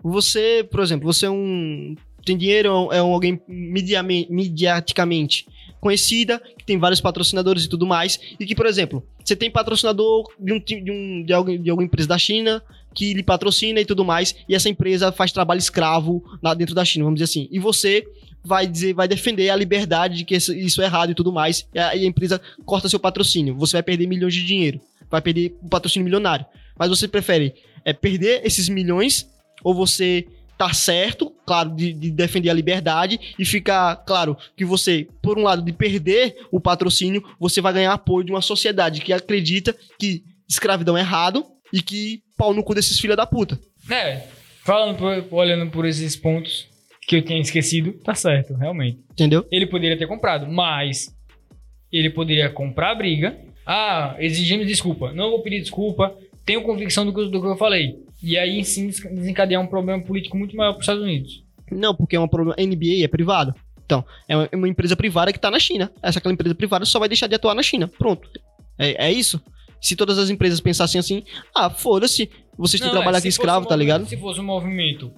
[SPEAKER 2] você, por exemplo, você é um. Tem dinheiro, é um, é um alguém mediaticamente conhecida, que tem vários patrocinadores e tudo mais, e que, por exemplo, você tem patrocinador de, um, de, um, de, alguém, de alguma empresa da China que lhe patrocina e tudo mais, e essa empresa faz trabalho escravo lá dentro da China, vamos dizer assim. E você vai dizer, vai defender a liberdade de que isso, isso é errado e tudo mais, e a, e a empresa corta seu patrocínio. Você vai perder milhões de dinheiro, vai perder um patrocínio milionário. Mas você prefere é, perder esses milhões ou você tá certo, claro, de, de defender a liberdade e ficar, claro, que você, por um lado, de perder o patrocínio, você vai ganhar apoio de uma sociedade que acredita que escravidão é errado e que pau no cu desses filha da puta.
[SPEAKER 3] É, falando por- olhando por esses pontos que eu tinha esquecido, tá certo, realmente.
[SPEAKER 2] Entendeu?
[SPEAKER 3] Ele poderia ter comprado, mas ele poderia comprar a briga. Ah, exigimos desculpa. Não vou pedir desculpa. Tenho convicção do que, do que eu falei. E aí sim des- desencadear um problema político muito maior para os Estados Unidos.
[SPEAKER 2] Não, porque é uma problema. NBA é privado. Então, é uma, é uma empresa privada que tá na China. Essa aquela empresa privada só vai deixar de atuar na China. Pronto. É, é isso. Se todas as empresas pensassem assim, ah, foda-se, vocês têm que trabalhar
[SPEAKER 3] é,
[SPEAKER 2] aqui
[SPEAKER 3] se fosse
[SPEAKER 2] escravo,
[SPEAKER 3] um
[SPEAKER 2] tá ligado?
[SPEAKER 3] Se fosse um movimento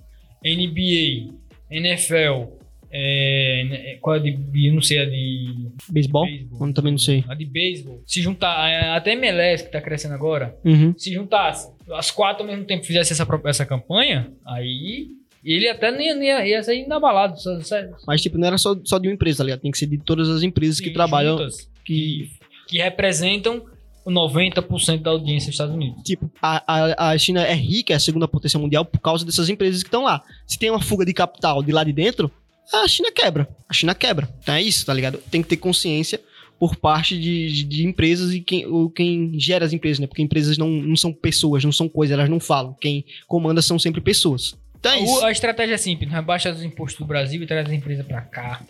[SPEAKER 3] NBA, NFL, é, qual é a de. Eu não sei a de.
[SPEAKER 2] Beisebol? Eu também não sei.
[SPEAKER 3] A de beisebol. Se juntar, a- até MLS que tá crescendo agora,
[SPEAKER 2] Uhum.
[SPEAKER 3] se juntasse as quatro ao mesmo tempo fizesse essa, essa campanha, aí ele até nem ia, ia, ia sair inabalado. Só,
[SPEAKER 2] Mas, tipo, não era só, só de uma empresa, ligado? Tem que ser de todas as empresas que
[SPEAKER 3] sim,
[SPEAKER 2] trabalham.
[SPEAKER 3] juntas,
[SPEAKER 2] Que,
[SPEAKER 3] que representam o 90% da audiência dos Estados Unidos.
[SPEAKER 2] tipo, a, a, a China é rica, é a segunda potência mundial por causa dessas empresas que estão lá. Se tem uma fuga de capital de lá de dentro, a China quebra. A China quebra. Então é isso, tá ligado? Tem que ter consciência por parte de, de, de empresas e quem, ou quem gera as empresas, né? Porque empresas não, não são pessoas, não são coisas, elas não falam. Quem comanda são sempre pessoas. Então é isso.
[SPEAKER 3] a estratégia é simples, né? baixa os impostos do Brasil e traz as empresas pra cá.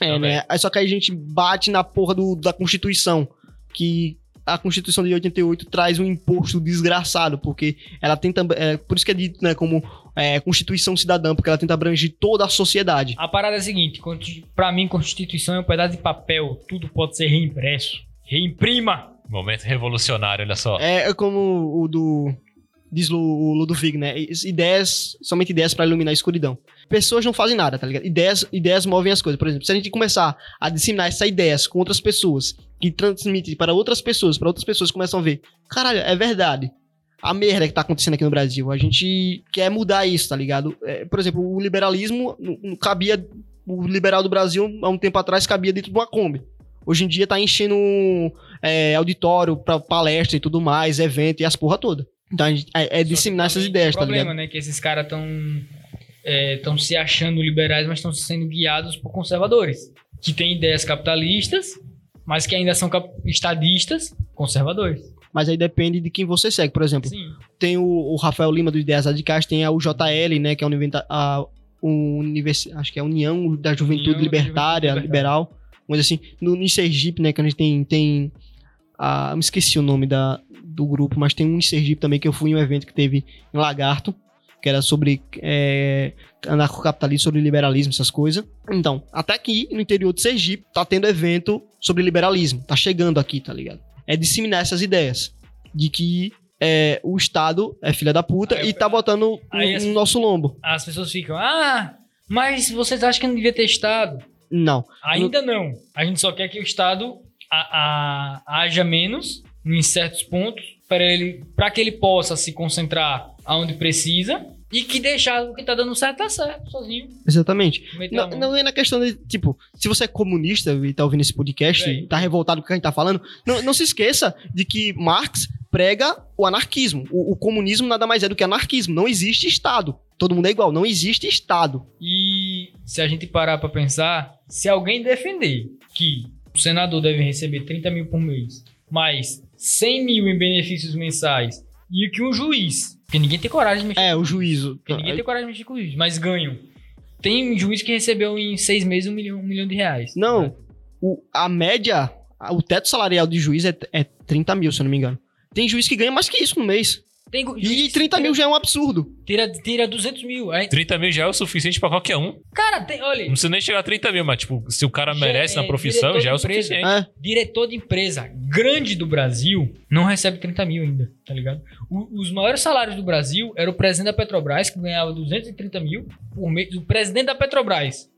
[SPEAKER 2] É, né? Aí Só que aí a gente bate na porra do, da Constituição, que a Constituição de 88 traz um imposto desgraçado, porque ela tenta. É, por isso que é dito, né, como é, Constituição cidadã, porque ela tenta abranger toda a sociedade.
[SPEAKER 3] A parada é a seguinte: pra mim, Constituição é um pedaço de papel. Tudo pode ser reimpresso. Reimprima!
[SPEAKER 1] Momento revolucionário, olha só.
[SPEAKER 2] É, é como o do. Diz o Ludwig, né? Ideias, somente ideias para iluminar a escuridão. Pessoas não fazem nada, tá ligado? Ideias, ideias movem as coisas. Por exemplo, se a gente começar a disseminar essas ideias com outras pessoas, que transmitem para outras pessoas, para outras pessoas começam a ver, caralho, é verdade. A merda que tá acontecendo aqui no Brasil. A gente quer mudar isso, tá ligado? É, por exemplo, o liberalismo não, não cabia. O liberal do Brasil, há um tempo atrás, cabia dentro de uma Kombi. Hoje em dia tá enchendo é, auditório pra palestra e tudo mais, evento e as porra toda. Então é, é disseminar essas ideias,
[SPEAKER 3] o
[SPEAKER 2] tá
[SPEAKER 3] problema,
[SPEAKER 2] ligado?
[SPEAKER 3] né? Que esses caras estão estão se achando liberais, mas estão sendo guiados por conservadores. Que têm ideias capitalistas, mas que ainda são estadistas, conservadores.
[SPEAKER 2] Mas aí depende de quem você segue. Por exemplo,
[SPEAKER 3] Sim.
[SPEAKER 2] tem o, o Rafael Lima do Ideias Radicais, tem a UJL, né? Que é a, univenta- a univers, acho que é a União da Juventude
[SPEAKER 3] União da
[SPEAKER 2] Libertária,
[SPEAKER 3] Juventude
[SPEAKER 2] Liberal. Mas assim, no, em Sergipe, né? Que a gente tem. tem a, eu me esqueci o nome da, do grupo, mas tem um em Sergipe também que eu fui em um evento que teve em Lagarto, que era sobre é, anarcocapitalismo, sobre liberalismo, essas coisas. Então, até aqui no interior de Sergipe, tá tendo evento sobre liberalismo. Tá chegando aqui, tá ligado? É disseminar essas ideias. De que é, o Estado é filha da puta
[SPEAKER 3] Aí,
[SPEAKER 2] e tá botando no,
[SPEAKER 3] as-
[SPEAKER 2] no nosso lombo.
[SPEAKER 3] As pessoas ficam, ah, mas vocês acham que não devia ter Estado?
[SPEAKER 2] Não.
[SPEAKER 3] Ainda não. A gente só quer que o Estado a- a- haja menos em certos pontos para ele, para que ele possa se concentrar aonde precisa e que deixar o que tá dando certo tá certo, sozinho.
[SPEAKER 2] Exatamente. Não,
[SPEAKER 3] mão.
[SPEAKER 2] não é na questão de, tipo, se você é comunista e tá ouvindo esse podcast,
[SPEAKER 3] Véi.
[SPEAKER 2] tá revoltado com o que a gente tá falando, não, não se esqueça de que Marx prega o anarquismo. O, o comunismo nada mais é do que anarquismo. Não existe Estado. Todo mundo é igual. Não existe Estado.
[SPEAKER 3] E se a gente parar pra pensar, se alguém defender que o senador deve receber 30 mil por mês, mais 100 mil em benefícios mensais, e que um juiz, porque ninguém tem coragem de mexer
[SPEAKER 2] É, o juízo.
[SPEAKER 3] Porque ninguém tem coragem de mexer com isso, mas ganham. Tem juiz que recebeu em seis meses um milhão, um milhão de reais.
[SPEAKER 2] Não. O, a média, o teto salarial de juiz é, é 30 mil, se eu não me engano. Tem juiz que ganha mais que isso no mês.
[SPEAKER 3] Tem
[SPEAKER 2] E
[SPEAKER 3] juiz
[SPEAKER 2] 30
[SPEAKER 3] que
[SPEAKER 2] mil
[SPEAKER 3] tira,
[SPEAKER 2] já é um absurdo.
[SPEAKER 3] tira, tira 200 mil. Aí,
[SPEAKER 1] 30 mil já é o suficiente pra qualquer um.
[SPEAKER 3] cara, tem, olha,
[SPEAKER 1] Não precisa nem chegar a 30 mil, mas, tipo, se o cara
[SPEAKER 3] Já
[SPEAKER 1] merece
[SPEAKER 3] é
[SPEAKER 1] na profissão,
[SPEAKER 3] diretor
[SPEAKER 1] já é o
[SPEAKER 3] de empresa.
[SPEAKER 1] suficiente.
[SPEAKER 2] É.
[SPEAKER 3] diretor de empresa grande do Brasil não recebe 30 mil ainda, tá ligado? O- os maiores salários do Brasil era o presidente da Petrobras, que ganhava 230 mil por mês. O presidente da Petrobras,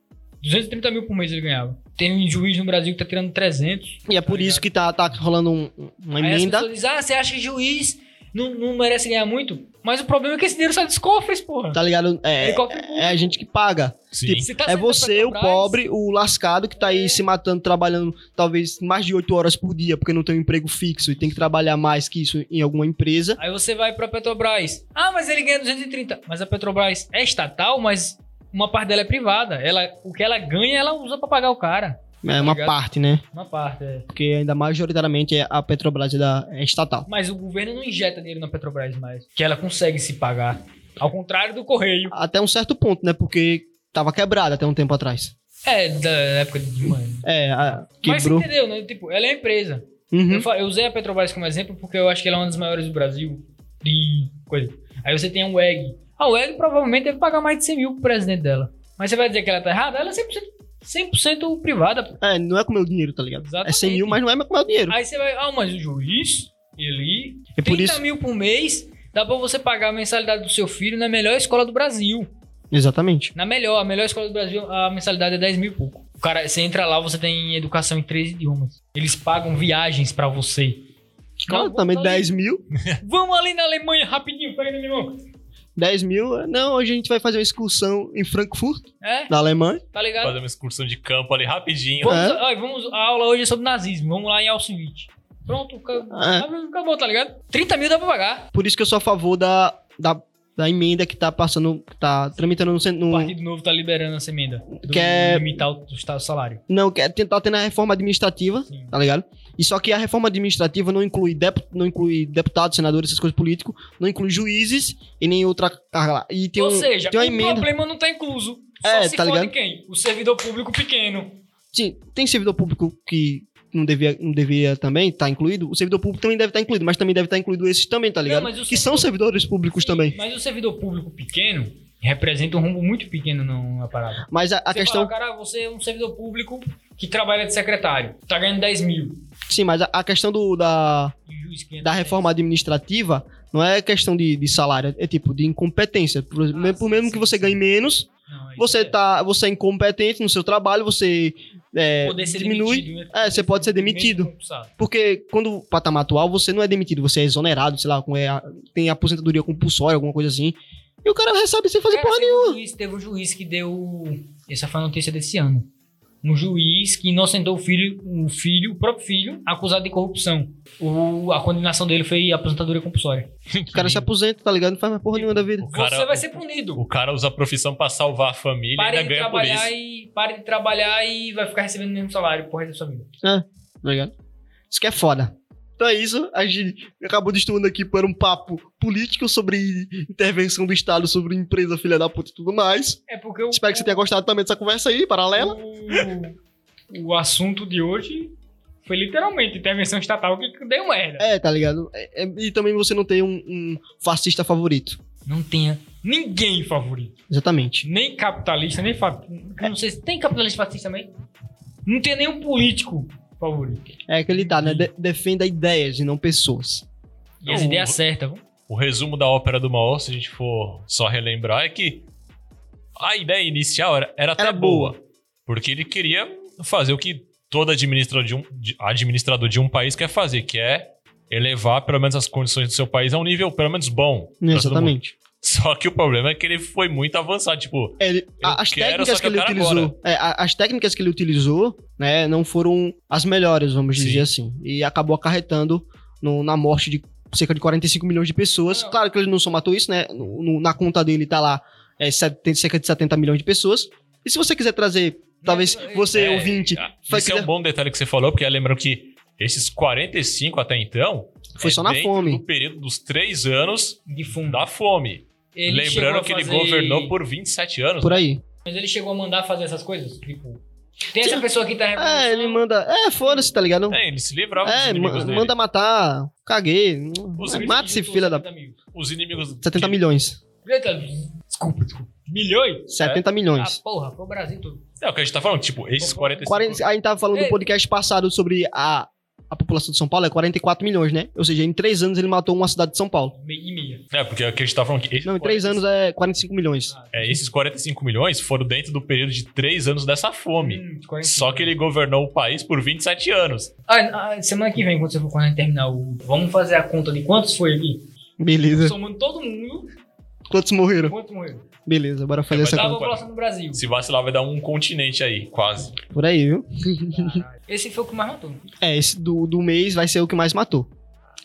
[SPEAKER 3] 230 mil por mês ele ganhava. Tem um juiz no Brasil que tá tirando 300.
[SPEAKER 2] E é por
[SPEAKER 3] Tá
[SPEAKER 2] isso que tá, tá rolando um- uma
[SPEAKER 3] Aí as
[SPEAKER 2] emenda.
[SPEAKER 3] pessoas dizem, ah, você acha que juiz não, não merece ganhar muito? Mas o problema é que esse dinheiro sai dos cofres, porra.
[SPEAKER 2] Tá ligado? É,
[SPEAKER 3] qualquer-
[SPEAKER 2] é a gente que paga.
[SPEAKER 1] Sim.
[SPEAKER 2] Tipo,
[SPEAKER 3] Você tá
[SPEAKER 2] é
[SPEAKER 3] da
[SPEAKER 2] você, o
[SPEAKER 3] Petrobras,
[SPEAKER 2] pobre, o lascado que tá aí
[SPEAKER 3] É.
[SPEAKER 2] se matando, trabalhando talvez mais de 8 horas por dia, porque não tem um emprego fixo e tem que trabalhar mais que isso em alguma empresa.
[SPEAKER 3] Aí você vai pra Petrobras. Ah, mas ele ganha 230. Mas a Petrobras é estatal, mas uma parte dela é privada. Ela, o que ela ganha, ela usa pra pagar o cara.
[SPEAKER 2] É uma
[SPEAKER 3] ligado?
[SPEAKER 2] parte, né?
[SPEAKER 3] Uma parte, é.
[SPEAKER 2] Porque ainda majoritariamente é a Petrobras é, da, é estatal.
[SPEAKER 3] Mas o governo não injeta dinheiro na Petrobras mais. Que ela consegue se pagar. Ao contrário do Correio.
[SPEAKER 2] Até um certo ponto, né? Porque tava quebrada até um tempo atrás.
[SPEAKER 3] É, da época de mano.
[SPEAKER 2] É, a,
[SPEAKER 3] Mas você
[SPEAKER 2] quebrou.
[SPEAKER 3] entendeu, né? Tipo, ela é empresa.
[SPEAKER 2] Uhum.
[SPEAKER 3] Eu, eu usei a Petrobras como exemplo porque eu acho que ela é uma das maiores do Brasil. De coisa. Aí você tem a WEG. A WEG provavelmente deve pagar mais de 100 mil pro presidente dela. Mas você vai dizer que ela tá errada? Ela é 100%, 100% privada.
[SPEAKER 2] É, não é com o meu dinheiro, tá ligado? É 100
[SPEAKER 3] Exatamente.
[SPEAKER 2] mil, mas não é com o meu dinheiro.
[SPEAKER 3] Aí você vai, ah, mas o juiz, ele,
[SPEAKER 2] É por
[SPEAKER 3] 30
[SPEAKER 2] isso.
[SPEAKER 3] mil por mês, dá pra você pagar a mensalidade do seu filho na melhor escola do Brasil.
[SPEAKER 2] Exatamente.
[SPEAKER 3] Na melhor, a melhor escola do Brasil, a mensalidade é 10 mil e pouco. O cara, você entra lá, você tem educação em três idiomas. Eles pagam viagens pra você.
[SPEAKER 2] Claro, também
[SPEAKER 3] vamos ali.
[SPEAKER 2] 10 mil.
[SPEAKER 3] Vamos ali na Alemanha rapidinho, pega na minha mão.
[SPEAKER 2] 10 mil. Não, hoje a gente vai fazer uma excursão em Frankfurt,
[SPEAKER 3] É,
[SPEAKER 2] na Alemanha.
[SPEAKER 3] tá ligado?
[SPEAKER 1] Fazer uma excursão de campo ali rapidinho.
[SPEAKER 3] Vamos,
[SPEAKER 2] É.
[SPEAKER 3] ó, vamos, a aula hoje é sobre nazismo. Vamos lá em Auschwitz. Pronto, acabou,
[SPEAKER 2] É.
[SPEAKER 3] acabou, tá ligado? 30 mil dá pra pagar.
[SPEAKER 2] Por isso que eu sou a favor da, da, da emenda que tá passando, que tá tramitando no, sen-
[SPEAKER 3] O
[SPEAKER 2] no
[SPEAKER 3] Partido Novo tá liberando essa emenda. Do,
[SPEAKER 2] Que é-
[SPEAKER 3] Limitar o, o salário.
[SPEAKER 2] não, que é tentar tendo a reforma administrativa,
[SPEAKER 3] Sim.
[SPEAKER 2] tá ligado? E só que a reforma administrativa não inclui, dep, não inclui deputados, senadores, essas coisas políticos, não inclui juízes e nem outra carga lá. E tem,
[SPEAKER 3] Ou
[SPEAKER 2] um,
[SPEAKER 3] seja,
[SPEAKER 2] tem uma
[SPEAKER 3] o
[SPEAKER 2] emenda.
[SPEAKER 3] problema não tá incluso. Só
[SPEAKER 2] É,
[SPEAKER 3] se
[SPEAKER 2] tá ligado?
[SPEAKER 3] quem? O servidor público pequeno.
[SPEAKER 2] Sim, tem servidor público que não devia, não devia também estar incluído, o servidor público também deve estar incluído, mas também deve estar incluído esses também, tá ligado?
[SPEAKER 3] mas o
[SPEAKER 2] que
[SPEAKER 3] servidor-
[SPEAKER 2] são servidores públicos
[SPEAKER 3] Sim,
[SPEAKER 2] também.
[SPEAKER 3] Mas o servidor público pequeno representa um rumbo muito pequeno no- na parada.
[SPEAKER 2] Mas a, a questão.
[SPEAKER 3] fala, cara, você é um servidor público que trabalha de secretário, tá ganhando 10 mil.
[SPEAKER 2] Sim, mas a, a questão do, da, da reforma administrativa não é questão de, de salário, é tipo de incompetência. Por,
[SPEAKER 3] Ah,
[SPEAKER 2] por
[SPEAKER 3] sim,
[SPEAKER 2] mesmo
[SPEAKER 3] sim,
[SPEAKER 2] que você ganhe menos,
[SPEAKER 3] Não,
[SPEAKER 2] você
[SPEAKER 3] é
[SPEAKER 2] tá, você é incompetente no seu trabalho, você é, diminui.
[SPEAKER 3] demitido, né?
[SPEAKER 2] É, você pode ser demitido. Porque quando o patamar atual, você não é demitido, você é exonerado, sei lá, com- é, tem aposentadoria compulsória, alguma coisa assim. E o cara recebe sem fazer
[SPEAKER 3] Cara,
[SPEAKER 2] porra
[SPEAKER 3] teve
[SPEAKER 2] nenhuma.
[SPEAKER 3] um juiz, teve um juiz que deu. Essa foi a notícia desse ano. Um juiz que inocentou o filho, o filho, o próprio filho, acusado de corrupção. O, a condenação dele foi aposentadoria compulsória.
[SPEAKER 2] O cara se aposenta, tá ligado? Não faz mais porra nenhuma da vida.
[SPEAKER 1] O cara-
[SPEAKER 3] Você vai ser punido.
[SPEAKER 1] O cara usa a profissão pra salvar a família e
[SPEAKER 3] Pare
[SPEAKER 1] ainda
[SPEAKER 3] de
[SPEAKER 1] ganha por
[SPEAKER 3] trabalhar
[SPEAKER 1] isso.
[SPEAKER 3] e pare de trabalhar e vai ficar recebendo o mesmo salário por resto da sua vida.
[SPEAKER 2] Tá ligado? Isso que é foda. Então é isso, a gente acabou destruindo aqui para um papo político sobre intervenção do Estado sobre empresa, filha da puta e tudo mais.
[SPEAKER 3] É porque o,
[SPEAKER 2] Espero que você tenha gostado também dessa conversa aí, paralela.
[SPEAKER 3] o, o assunto de hoje foi literalmente intervenção estatal que deu merda.
[SPEAKER 2] É, tá ligado? É, é, e também você não tem um, um fascista favorito.
[SPEAKER 3] Não tenha ninguém favorito.
[SPEAKER 2] Exatamente.
[SPEAKER 3] Nem capitalista, nem fa... Não sei se tem capitalista fascista também. Não tem nenhum político favorito.
[SPEAKER 2] É que ele tá, né? De- defenda ideias e não pessoas.
[SPEAKER 3] E as ideias certas?
[SPEAKER 1] O resumo da ópera do Mao, se a gente for só relembrar, é que a ideia inicial era, era até
[SPEAKER 2] Era
[SPEAKER 1] boa.
[SPEAKER 2] boa.
[SPEAKER 1] Porque ele queria fazer o que todo administrador de um, administrador de um país quer fazer, que é elevar pelo menos as condições do seu país a um nível pelo menos bom. pra todo mundo.
[SPEAKER 2] Exatamente.
[SPEAKER 1] Só que o problema é que ele foi muito avançado. Tipo,
[SPEAKER 2] É, ele- as
[SPEAKER 1] quero,
[SPEAKER 2] técnicas que
[SPEAKER 1] que
[SPEAKER 2] ele utilizou, é, as técnicas que ele utilizou, né, não foram as melhores, vamos
[SPEAKER 1] Sim.
[SPEAKER 2] dizer assim, e acabou acarretando no- na morte de cerca de 45 milhões de pessoas.
[SPEAKER 3] Não.
[SPEAKER 2] Claro que ele não somatou isso, né? no- na conta dele tá lá é, 70 cerca de 70 milhões de pessoas. E se você quiser trazer, talvez você
[SPEAKER 1] é,
[SPEAKER 2] ouvinte,
[SPEAKER 1] ah, isso é
[SPEAKER 2] quiser-
[SPEAKER 1] um bom detalhe que você falou, porque lembrando que esses 45 até então
[SPEAKER 2] foi
[SPEAKER 1] é
[SPEAKER 2] só na
[SPEAKER 1] dentro
[SPEAKER 2] fome.
[SPEAKER 1] do período dos três anos
[SPEAKER 3] De fundo.
[SPEAKER 1] da fome.
[SPEAKER 3] Ele
[SPEAKER 1] Lembrando que ele
[SPEAKER 3] fazer-
[SPEAKER 1] governou por 27 anos.
[SPEAKER 2] Por aí.
[SPEAKER 3] Mas ele chegou a mandar fazer essas coisas? Tipo, tem essa pessoa que tá
[SPEAKER 2] É, ele manda. É, foda-se, tá ligado?
[SPEAKER 1] É, ele se livrava dos
[SPEAKER 2] É,
[SPEAKER 1] inimigos
[SPEAKER 2] ma-
[SPEAKER 1] dele.
[SPEAKER 2] manda matar. Caguei.
[SPEAKER 1] Os
[SPEAKER 2] Mata esse filho da.
[SPEAKER 1] Os inimigos.
[SPEAKER 2] 70
[SPEAKER 1] que-
[SPEAKER 2] milhões.
[SPEAKER 3] Eita, desculpa, desculpa. Milhões?
[SPEAKER 2] 70 milhões.
[SPEAKER 3] Ah, porra, foi o Brasil todo.
[SPEAKER 1] É o que a gente tá falando, tipo, esses 45.
[SPEAKER 2] 40, a gente tava falando
[SPEAKER 3] Ei.
[SPEAKER 2] no podcast passado sobre a, a população de São Paulo, é 44 milhões, né? Ou seja, em 3 anos ele matou uma cidade de São Paulo.
[SPEAKER 3] Meia e meia.
[SPEAKER 1] É, porque o que a gente tá falando que esses
[SPEAKER 2] Não, em 3
[SPEAKER 1] 40
[SPEAKER 2] anos é 45 milhões.
[SPEAKER 1] É, esses 45 milhões foram dentro do período de 3 anos dessa fome.
[SPEAKER 3] Hum, 45.
[SPEAKER 1] Só que ele governou o país por 27 anos.
[SPEAKER 3] Ah, ah, semana que vem, quando você for quando terminar o. Vamos fazer a conta de quantos foi aqui?
[SPEAKER 2] Beleza.
[SPEAKER 3] Somando todo mundo,
[SPEAKER 2] Quantos morreram?
[SPEAKER 3] quantos morreram?
[SPEAKER 2] Beleza, bora fazer
[SPEAKER 1] Vai
[SPEAKER 2] essa
[SPEAKER 1] dar
[SPEAKER 2] conta.
[SPEAKER 3] população do Brasil.
[SPEAKER 1] Se vacilar, vai dar um continente aí, quase.
[SPEAKER 2] Por aí, viu?
[SPEAKER 3] Esse foi o que mais matou.
[SPEAKER 2] É, esse do, do mês vai ser o que mais matou.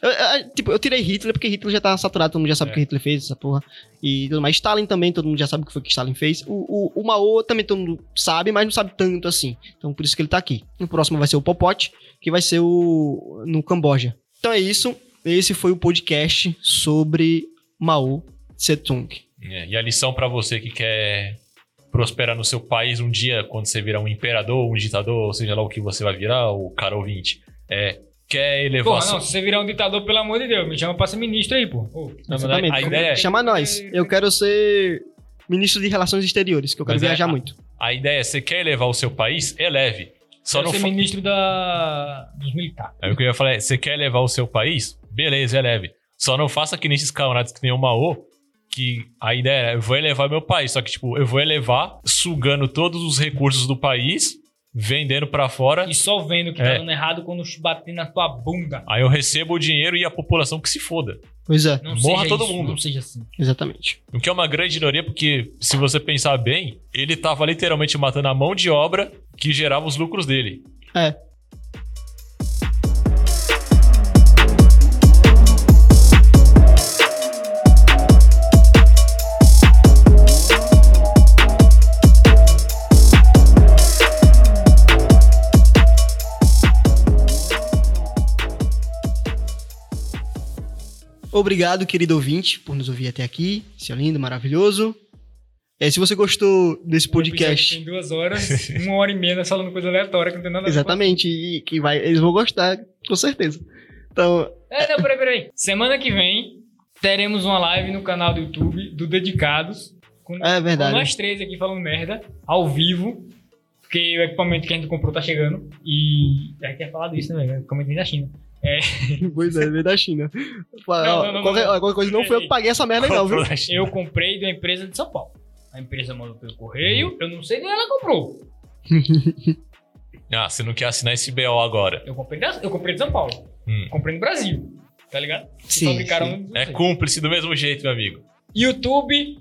[SPEAKER 2] Eu, eu- tipo, eu tirei Hitler porque Hitler já tá saturado, todo mundo já sabe o
[SPEAKER 1] É.
[SPEAKER 2] que Hitler fez, essa porra. E tudo mais. Stalin também, todo mundo já sabe o que foi que Stalin fez. O, o, o Mao também todo mundo sabe, mas não sabe tanto assim. Então por isso que ele tá aqui. No próximo vai ser o Popote, que vai ser o. no Camboja. Então é isso. Esse foi o podcast sobre Mao Tse-tung.
[SPEAKER 1] É, e a lição pra você que quer prosperar no seu país um dia, quando você virar um imperador, um ditador, ou seja lá o que você vai virar, o cara ouvinte, é. Quer elevar.
[SPEAKER 3] Porra, não, se você virar um ditador, pelo amor de Deus, me chama pra ser ministro aí, pô.
[SPEAKER 1] Mas
[SPEAKER 2] Exatamente.
[SPEAKER 1] a ideia é-
[SPEAKER 2] Chama nós. Eu quero ser ministro de Relações Exteriores, que eu quero
[SPEAKER 1] Mas é-
[SPEAKER 2] viajar
[SPEAKER 1] a-
[SPEAKER 2] muito.
[SPEAKER 1] A ideia é, você quer elevar o seu país? Eleve. Só
[SPEAKER 3] Quero
[SPEAKER 1] não
[SPEAKER 3] ser
[SPEAKER 1] fa...
[SPEAKER 3] ministro da... dos militares.
[SPEAKER 1] É o que eu ia falar, é, você quer elevar o seu país? Beleza, eleve. Só não faça que nesses camaradas que tem o Mao, que a ideia é, eu vou elevar meu país, só que, tipo, eu vou elevar sugando todos os recursos do país, vendendo pra fora,
[SPEAKER 3] E só vendo que
[SPEAKER 1] É.
[SPEAKER 3] tá dando errado quando bater na tua bunda.
[SPEAKER 1] aí eu recebo o dinheiro e a população que se foda.
[SPEAKER 2] Pois é,
[SPEAKER 3] Não
[SPEAKER 1] Morra todo
[SPEAKER 3] isso,
[SPEAKER 1] mundo.
[SPEAKER 3] Não seja assim.
[SPEAKER 2] exatamente.
[SPEAKER 1] O que é uma grande ironia, porque se você pensar bem, ele tava literalmente matando a mão de obra que gerava os lucros dele.
[SPEAKER 2] É. Obrigado, querido ouvinte, por nos ouvir até aqui. Seu lindo, maravilhoso. É, se você gostou desse podcast.
[SPEAKER 3] Tem duas horas, uma hora e meia nós falando coisa aleatória que não tem nada a ver.
[SPEAKER 2] Exatamente, e que vai, eles vão gostar, com certeza. Então,
[SPEAKER 3] É, não, peraí, peraí. Semana que vem teremos uma live no canal do YouTube do Dedicados. Com,
[SPEAKER 2] é verdade.
[SPEAKER 3] com nós três aqui falando merda, ao vivo. Porque o equipamento que a gente comprou tá chegando. E. Já quer falar disso, né, velho? O equipamento vem da China.
[SPEAKER 2] Pois é, veio da China. Fala,
[SPEAKER 3] Não,
[SPEAKER 2] ó,
[SPEAKER 3] não, não,
[SPEAKER 2] qualquer,
[SPEAKER 3] não.
[SPEAKER 2] qualquer coisa não foi eu que paguei essa merda, não, viu?
[SPEAKER 3] Eu comprei de uma empresa de São Paulo. A empresa mandou pelo correio, eu não sei nem ela comprou.
[SPEAKER 1] Ah, você não quer assinar esse BO agora.
[SPEAKER 3] Eu comprei, da- eu comprei de São Paulo.
[SPEAKER 1] Hum.
[SPEAKER 3] Comprei no Brasil. Tá ligado?
[SPEAKER 2] Sim,
[SPEAKER 3] Fabricaram
[SPEAKER 2] sim.
[SPEAKER 1] É cúmplice do mesmo jeito, meu amigo.
[SPEAKER 3] YouTube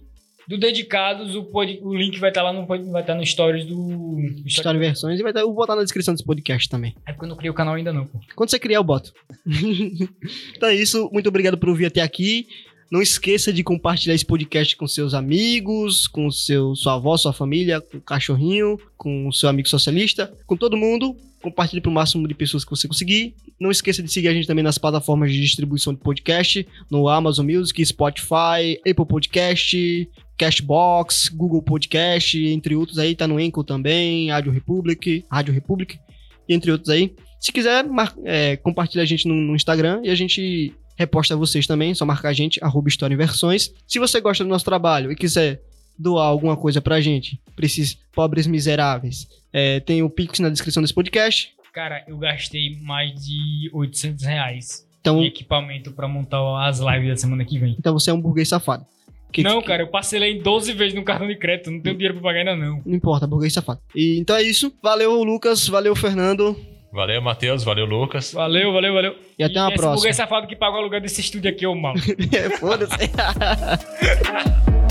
[SPEAKER 3] do Dedicados, o, pod- o link vai estar lá no, vai estar no stories do.
[SPEAKER 2] Em versões e vai estar, eu vou botar na descrição desse podcast também.
[SPEAKER 3] É porque eu não criei o canal ainda não, pô.
[SPEAKER 2] Quando você criar, eu boto. então é isso. Muito obrigado por ouvir até aqui. Não esqueça de compartilhar esse podcast com seus amigos, com seu, sua avó, sua família, com o cachorrinho, com o seu amigo socialista, com todo mundo. Compartilhe para o máximo de pessoas que você conseguir. Não esqueça de seguir a gente também nas plataformas de distribuição de podcast, no Amazon Music, Spotify, Apple Podcast, Cashbox, Google Podcast, entre outros aí, tá no Enco também, Rádio Republic, Rádio Republic, entre outros aí. Se quiser, mar- é, compartilha a gente no, no Instagram e a gente reposta vocês também. Só marcar a gente, arroba História. Se você gosta do nosso trabalho e quiser doar alguma coisa pra gente, pra esses pobres miseráveis, é, tem o Pix na descrição desse podcast.
[SPEAKER 3] Cara, eu gastei mais de 800 reais em
[SPEAKER 2] Então,
[SPEAKER 3] equipamento pra montar as lives da semana que vem.
[SPEAKER 2] então você é um burguês safado. Que-
[SPEAKER 3] não,
[SPEAKER 2] que-
[SPEAKER 3] cara, eu parcelei em 12 vezes no cartão de crédito, não tenho dinheiro pra pagar ainda não.
[SPEAKER 2] Não importa, burguês safado. E, então é isso. Valeu, Lucas. Valeu, Fernando.
[SPEAKER 1] Valeu, Matheus. Valeu, Lucas.
[SPEAKER 3] Valeu, valeu, valeu.
[SPEAKER 2] E até uma
[SPEAKER 3] esse
[SPEAKER 2] próxima.
[SPEAKER 3] burguês safado que pagou o aluguel desse estúdio aqui, ô mal.
[SPEAKER 2] Foda-se.